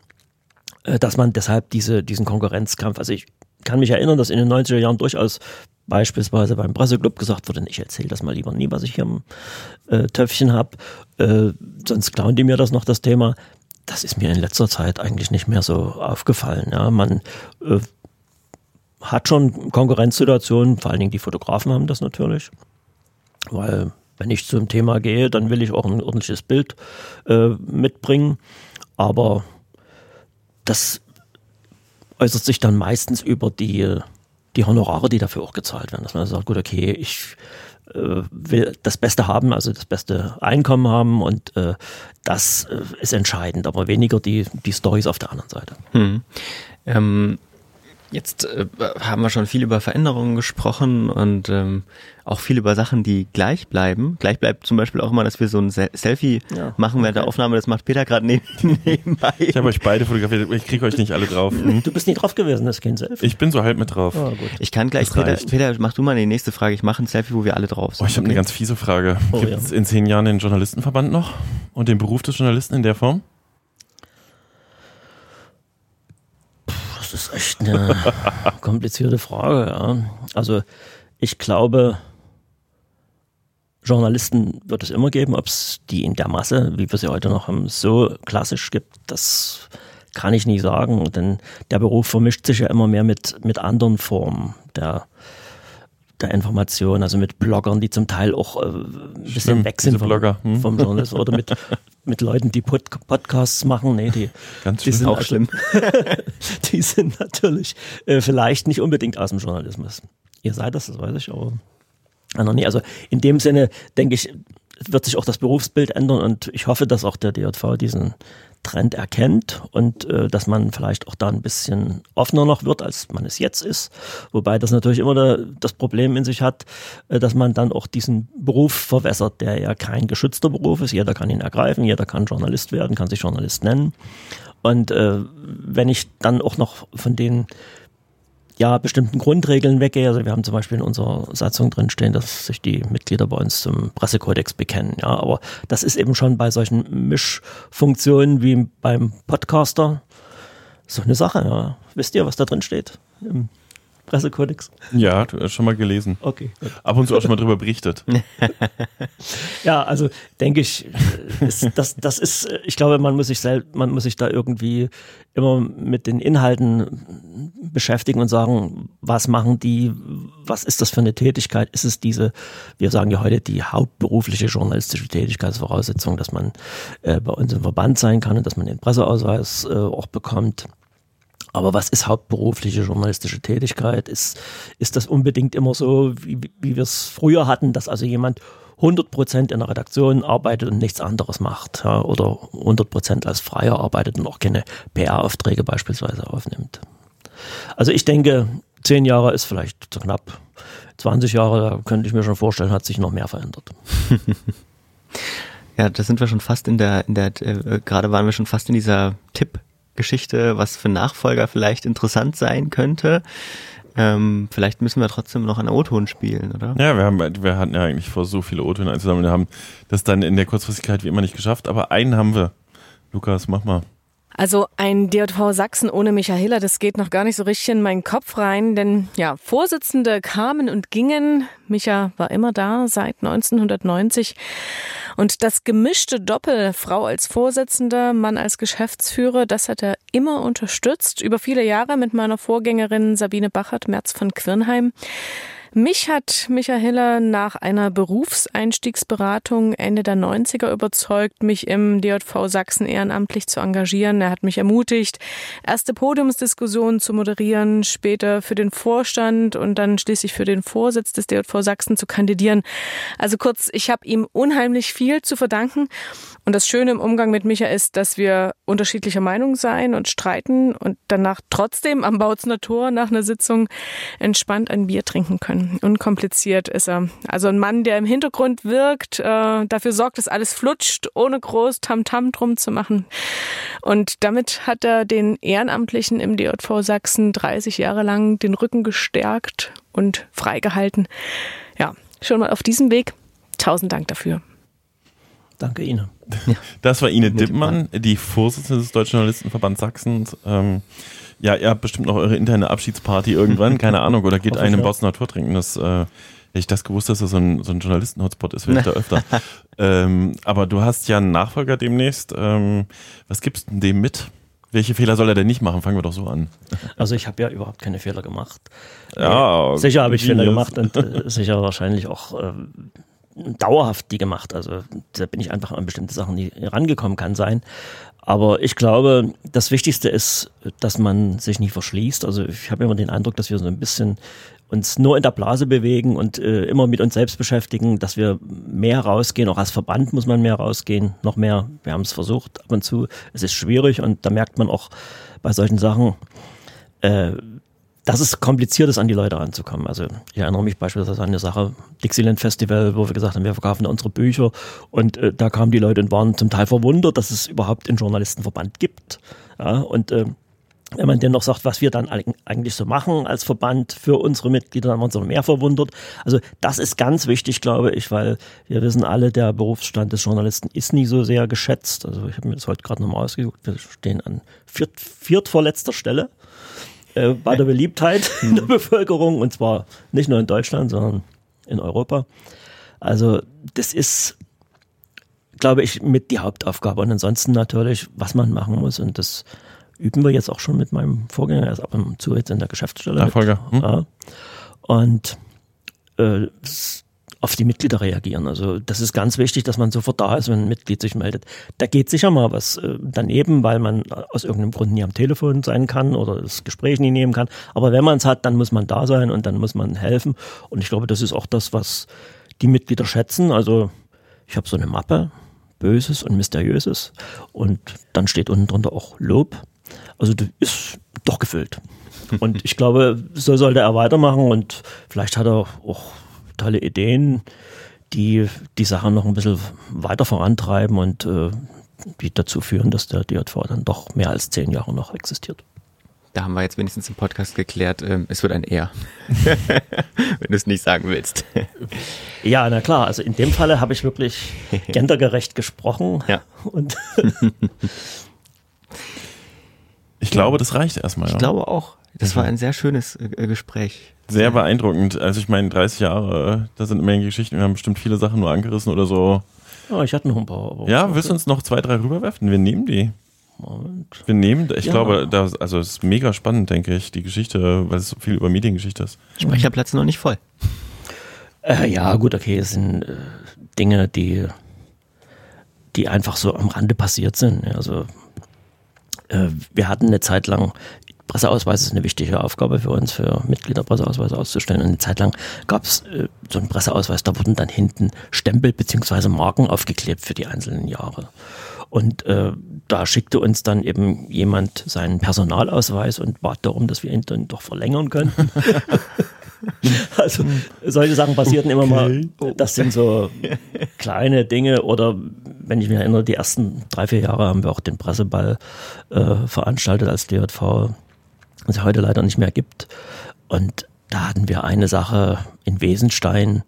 dass man deshalb diese, diesen Konkurrenzkampf, also ich kann mich erinnern, dass in den 90er Jahren durchaus beispielsweise beim Presseclub gesagt wurde, ich erzähle das mal lieber nie, was ich hier im äh, Töpfchen habe, äh, sonst klauen die mir das noch, das Thema. Das ist mir in letzter Zeit eigentlich nicht mehr so aufgefallen. Ja, man äh, hat schon Konkurrenzsituationen, vor allen Dingen die Fotografen haben das natürlich, weil wenn ich zum Thema gehe, dann will ich auch ein ordentliches Bild äh, mitbringen, aber das äußert sich dann meistens über die, die Honorare, die dafür auch gezahlt werden. Dass man sagt, gut, okay, ich äh, will das Beste haben, also das beste Einkommen haben und äh, das äh, ist entscheidend, aber weniger die, die Stories auf der anderen Seite. Hm. Ähm, Jetzt äh, haben wir schon viel über Veränderungen gesprochen und ähm, auch viel über Sachen, die gleich bleiben. Gleich bleibt zum Beispiel auch immer, dass wir so ein Se Selfie ja, machen während der Aufnahme. Das macht Peter gerade neben, nebenbei. Ich habe euch beide fotografiert. Ich kriege euch nicht alle drauf. Hm? Du bist nie drauf gewesen, das ist kein Selfie. Ich bin so halb mit drauf. Oh, ich kann gleich, Peter, Peter, mach du mal die nächste Frage. Ich mache ein Selfie, wo wir alle drauf sind. Oh, ich habe okay? eine ganz fiese Frage. Oh, Gibt es ja. in zehn Jahren den Journalistenverband noch und den Beruf des Journalisten in der Form? Ist echt eine komplizierte Frage. Ja. Also ich glaube, Journalisten wird es immer geben, ob es die in der Masse, wie wir sie heute noch haben, so klassisch gibt, das kann ich nicht sagen. Denn der Beruf vermischt sich ja immer mehr mit, mit anderen Formen der, der Information, also mit Bloggern, die zum Teil auch äh, ein bisschen Schlimm, weg sind vom, hm? vom Journalist oder mit mit Leuten, die Pod Podcasts machen. Nee, die, Ganz die sind auch schlimm. die sind natürlich äh, vielleicht nicht unbedingt aus dem Journalismus. Ihr seid das, das weiß ich, aber noch nie. Also in dem Sinne denke ich, wird sich auch das Berufsbild ändern und ich hoffe, dass auch der DJV diesen Trend erkennt und äh, dass man vielleicht auch da ein bisschen offener noch wird, als man es jetzt ist. Wobei das natürlich immer da, das Problem in sich hat, äh, dass man dann auch diesen Beruf verwässert, der ja kein geschützter Beruf ist. Jeder kann ihn ergreifen, jeder kann Journalist werden, kann sich Journalist nennen. Und äh, wenn ich dann auch noch von den ja, bestimmten Grundregeln weggehe. Also wir haben zum Beispiel in unserer Satzung drin stehen, dass sich die Mitglieder bei uns zum Pressekodex bekennen. Ja, aber das ist eben schon bei solchen Mischfunktionen wie beim Podcaster so eine Sache. Ja. Wisst ihr, was da drin steht? Im Pressekodex? Ja, du hast schon mal gelesen. Okay. Ab und zu auch schon mal drüber berichtet. ja, also denke ich, ist, das, das ist, ich glaube, man muss sich selbst, man muss sich da irgendwie immer mit den Inhalten beschäftigen und sagen, was machen die, was ist das für eine Tätigkeit? Ist es diese, wir sagen ja heute die hauptberufliche journalistische Tätigkeitsvoraussetzung, dass man äh, bei uns im Verband sein kann und dass man den Presseausweis äh, auch bekommt. Aber was ist hauptberufliche journalistische Tätigkeit? Ist, ist das unbedingt immer so, wie, wie wir es früher hatten, dass also jemand 100 Prozent in der Redaktion arbeitet und nichts anderes macht ja, oder 100 Prozent als Freier arbeitet und auch keine PR-Aufträge beispielsweise aufnimmt. Also ich denke, zehn Jahre ist vielleicht zu knapp. 20 Jahre, da könnte ich mir schon vorstellen, hat sich noch mehr verändert. ja, da sind wir schon fast in der, in der, äh, gerade waren wir schon fast in dieser Tipp- Geschichte, was für Nachfolger vielleicht interessant sein könnte. Ähm, vielleicht müssen wir trotzdem noch einen O-Ton spielen, oder? Ja, wir, haben, wir hatten ja eigentlich vor, so viele O-Töne einzusammeln. Wir haben das dann in der Kurzfristigkeit wie immer nicht geschafft, aber einen haben wir. Lukas, mach mal. Also ein DJV Sachsen ohne Michaela, das geht noch gar nicht so richtig in meinen Kopf rein, denn ja, Vorsitzende kamen und gingen. Micha war immer da seit 1990. Und das gemischte Doppel, Frau als Vorsitzende, Mann als Geschäftsführer, das hat er immer unterstützt. Über viele Jahre mit meiner Vorgängerin Sabine Bachert, Merz von Quirnheim. Mich hat Michael Hiller nach einer Berufseinstiegsberatung Ende der 90er überzeugt, mich im DJV Sachsen ehrenamtlich zu engagieren. Er hat mich ermutigt, erste Podiumsdiskussionen zu moderieren, später für den Vorstand und dann schließlich für den Vorsitz des DJV Sachsen zu kandidieren. Also kurz, ich habe ihm unheimlich viel zu verdanken. Und das Schöne im Umgang mit Micha ist, dass wir unterschiedlicher Meinung sein und streiten und danach trotzdem am Bautzner Tor nach einer Sitzung entspannt ein Bier trinken können. Unkompliziert ist er. Also ein Mann, der im Hintergrund wirkt, äh, dafür sorgt, dass alles flutscht, ohne groß Tamtam -Tam drum zu machen. Und damit hat er den Ehrenamtlichen im DJV Sachsen 30 Jahre lang den Rücken gestärkt und freigehalten. Ja, schon mal auf diesem Weg. Tausend Dank dafür. Danke Ihnen. Das war Ine Dippmann, die Vorsitzende des Deutschen Journalistenverbands Sachsen. Ähm, ja, ihr habt bestimmt noch eure interne Abschiedsparty irgendwann, keine Ahnung, oder geht einen Bots Natur trinken. Das, äh, hätte ich das gewusst, dass das so ein, so ein Journalisten-Hotspot ist, wäre ich da öfter. ähm, aber du hast ja einen Nachfolger demnächst. Ähm, was gibst du dem mit? Welche Fehler soll er denn nicht machen? Fangen wir doch so an. Also ich habe ja überhaupt keine Fehler gemacht. Ja, äh, sicher habe ich Fehler gemacht und äh, sicher wahrscheinlich auch äh, dauerhaft die gemacht. Also da bin ich einfach an bestimmte Sachen nie rangekommen, kann sein. Aber ich glaube, das Wichtigste ist, dass man sich nicht verschließt. Also ich habe immer den Eindruck, dass wir so ein bisschen uns nur in der Blase bewegen und äh, immer mit uns selbst beschäftigen, dass wir mehr rausgehen. Auch als Verband muss man mehr rausgehen, noch mehr. Wir haben es versucht ab und zu. Es ist schwierig und da merkt man auch bei solchen Sachen, äh, dass es kompliziert ist, an die Leute ranzukommen. Also ich erinnere mich beispielsweise an eine Sache, Dixieland Festival, wo wir gesagt haben, wir verkaufen unsere Bücher und äh, da kamen die Leute und waren zum Teil verwundert, dass es überhaupt einen Journalistenverband gibt. Ja, und äh, wenn man denn noch sagt, was wir dann eigentlich so machen als Verband für unsere Mitglieder, dann waren sie noch mehr verwundert. Also das ist ganz wichtig, glaube ich, weil wir wissen alle, der Berufsstand des Journalisten ist nie so sehr geschätzt. Also ich habe mir das heute gerade nochmal ausgeguckt. Wir stehen an viert, viertvorletzter Stelle äh, bei der Beliebtheit in der Bevölkerung und zwar nicht nur in Deutschland, sondern in Europa. Also das ist, glaube ich, mit die Hauptaufgabe und ansonsten natürlich, was man machen muss und das üben wir jetzt auch schon mit meinem Vorgänger, er ist ab und zu jetzt in der Geschäftsstelle. Nachfolger. Hm? Ja. Und äh, auf die Mitglieder reagieren. Also das ist ganz wichtig, dass man sofort da ist, wenn ein Mitglied sich meldet. Da geht sicher mal was äh, daneben, weil man aus irgendeinem Grund nie am Telefon sein kann oder das Gespräch nie nehmen kann. Aber wenn man es hat, dann muss man da sein und dann muss man helfen. Und ich glaube, das ist auch das, was die Mitglieder schätzen. Also ich habe so eine Mappe, Böses und Mysteriöses. Und dann steht unten drunter auch Lob. Also das ist doch gefüllt. Und ich glaube, so sollte er weitermachen und vielleicht hat er auch tolle Ideen, die die Sache noch ein bisschen weiter vorantreiben und äh, die dazu führen, dass der DJV dann doch mehr als zehn Jahre noch existiert. Da haben wir jetzt wenigstens im Podcast geklärt, ähm, es wird ein Er. Wenn du es nicht sagen willst. Ja, na klar. Also in dem Falle habe ich wirklich gendergerecht gesprochen. Ja. Und ich glaube, das reicht erstmal. Ich ja. glaube auch. Das war ein sehr schönes äh, Gespräch. Sehr beeindruckend. Also ich meine, 30 Jahre, da sind immer Geschichten, wir haben bestimmt viele Sachen nur angerissen oder so. Ja, ich hatte noch ein paar. Aber Ja, willst du uns noch zwei, drei rüberwerfen? Wir nehmen die. Moment. Wir nehmen, ich Ja. glaube, da, also es ist mega spannend, denke ich, die Geschichte, weil es so viel über Mediengeschichte ist. Speicherplatz noch nicht voll. Äh, ja, gut, okay, es sind äh, Dinge, die, die einfach so am Rande passiert sind. Also äh, wir hatten eine Zeit lang, Presseausweis ist eine wichtige Aufgabe für uns, für Mitglieder Presseausweise auszustellen. Und eine Zeit lang gab es äh, so einen Presseausweis, da wurden dann hinten Stempel beziehungsweise Marken aufgeklebt für die einzelnen Jahre. Und äh, da schickte uns dann eben jemand seinen Personalausweis und bat darum, dass wir ihn dann doch verlängern könnten. also solche Sachen passierten immer mal. Das sind so kleine Dinge. Oder wenn ich mich erinnere, die ersten drei, vier Jahre haben wir auch den Presseball äh, veranstaltet als DJV, was es heute leider nicht mehr gibt. Und da hatten wir eine Sache in Wesenstein.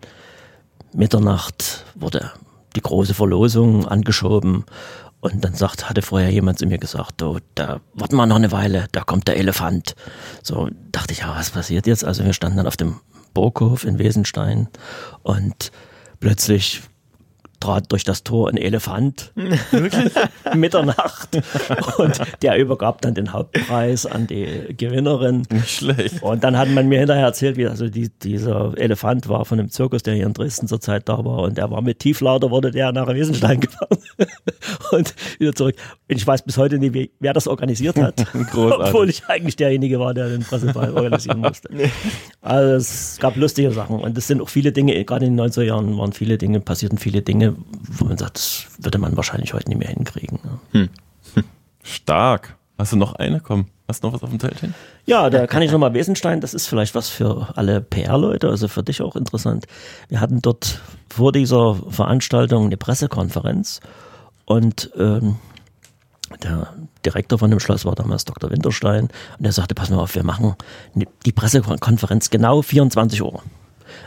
Mitternacht wurde die große Verlosung angeschoben Und dann sagt, hatte vorher jemand zu mir gesagt, oh, da warten wir noch eine Weile, da kommt der Elefant. So dachte ich, ja, was passiert jetzt? Also wir standen dann auf dem Burghof in Wesenstein und plötzlich trat durch das Tor ein Elefant. Wirklich? Mitternacht. Und der übergab dann den Hauptpreis an die Gewinnerin. Nicht schlecht. Und dann hat man mir hinterher erzählt, wie also die, dieser Elefant war von einem Zirkus, der hier in Dresden zur Zeit da war. Und der war mit Tieflader, wurde der nach Wiesenstein gefahren. und wieder zurück. Und ich weiß bis heute nicht, wie, wer das organisiert hat. Großartig. Obwohl ich eigentlich derjenige war, der den Pressepreis organisieren musste. Also es gab lustige Sachen. Und es sind auch viele Dinge, gerade in den 90er Jahren waren viele Dinge, passierten viele Dinge, wo man sagt, das würde man wahrscheinlich heute nicht mehr hinkriegen. ne? Stark. Hast du noch eine? Komm, hast du noch was auf dem Zettel? Ja, da kann ich nochmal Wesenstein, das ist vielleicht was für alle PR-Leute, also für dich auch interessant. Wir hatten dort vor dieser Veranstaltung eine Pressekonferenz und ähm, der Direktor von dem Schloss war damals Dr. Winterstein und der sagte, pass mal auf, wir machen die Pressekonferenz genau 24 Uhr.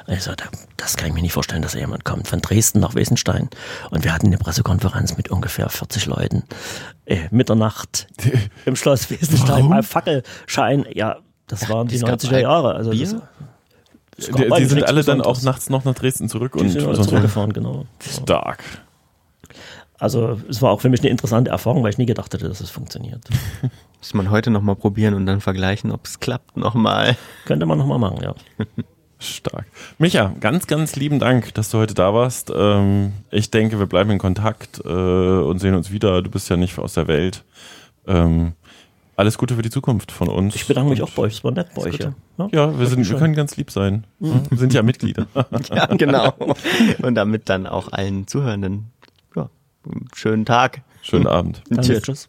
Und ich sagte, das kann ich mir nicht vorstellen, dass da jemand kommt von Dresden nach Wesenstein. Und wir hatten eine Pressekonferenz mit ungefähr 40 Leuten. Äh, Mitternacht im Schloss Wesenstein, mal Fackelschein. Ja, das waren die es gab 90er Jahre. Also das, das Die, die sind alle dann auch nachts noch nach Dresden zurück Die und sind alle sonst- zurückgefahren, genau. Stark. Also es war auch für mich eine interessante Erfahrung, weil ich nie gedacht hätte, dass es funktioniert. Muss man heute nochmal probieren und dann vergleichen, ob es klappt nochmal. Könnte man nochmal machen, ja. Stark. Micha, ganz, ganz lieben Dank, dass du heute da warst. Ähm, ich denke, wir bleiben in Kontakt äh, und sehen uns wieder. Du bist ja nicht aus der Welt. Ähm, alles Gute für die Zukunft von uns. Ich bedanke mich Und- auch bei euch, es war nett bei euch. Ja, Ja, wir, sind, wir können ganz lieb sein. Wir sind ja Mitglieder. Ja, genau. Und damit dann auch allen Zuhörenden ja, schönen Tag. Schönen Abend. Danke, tschüss.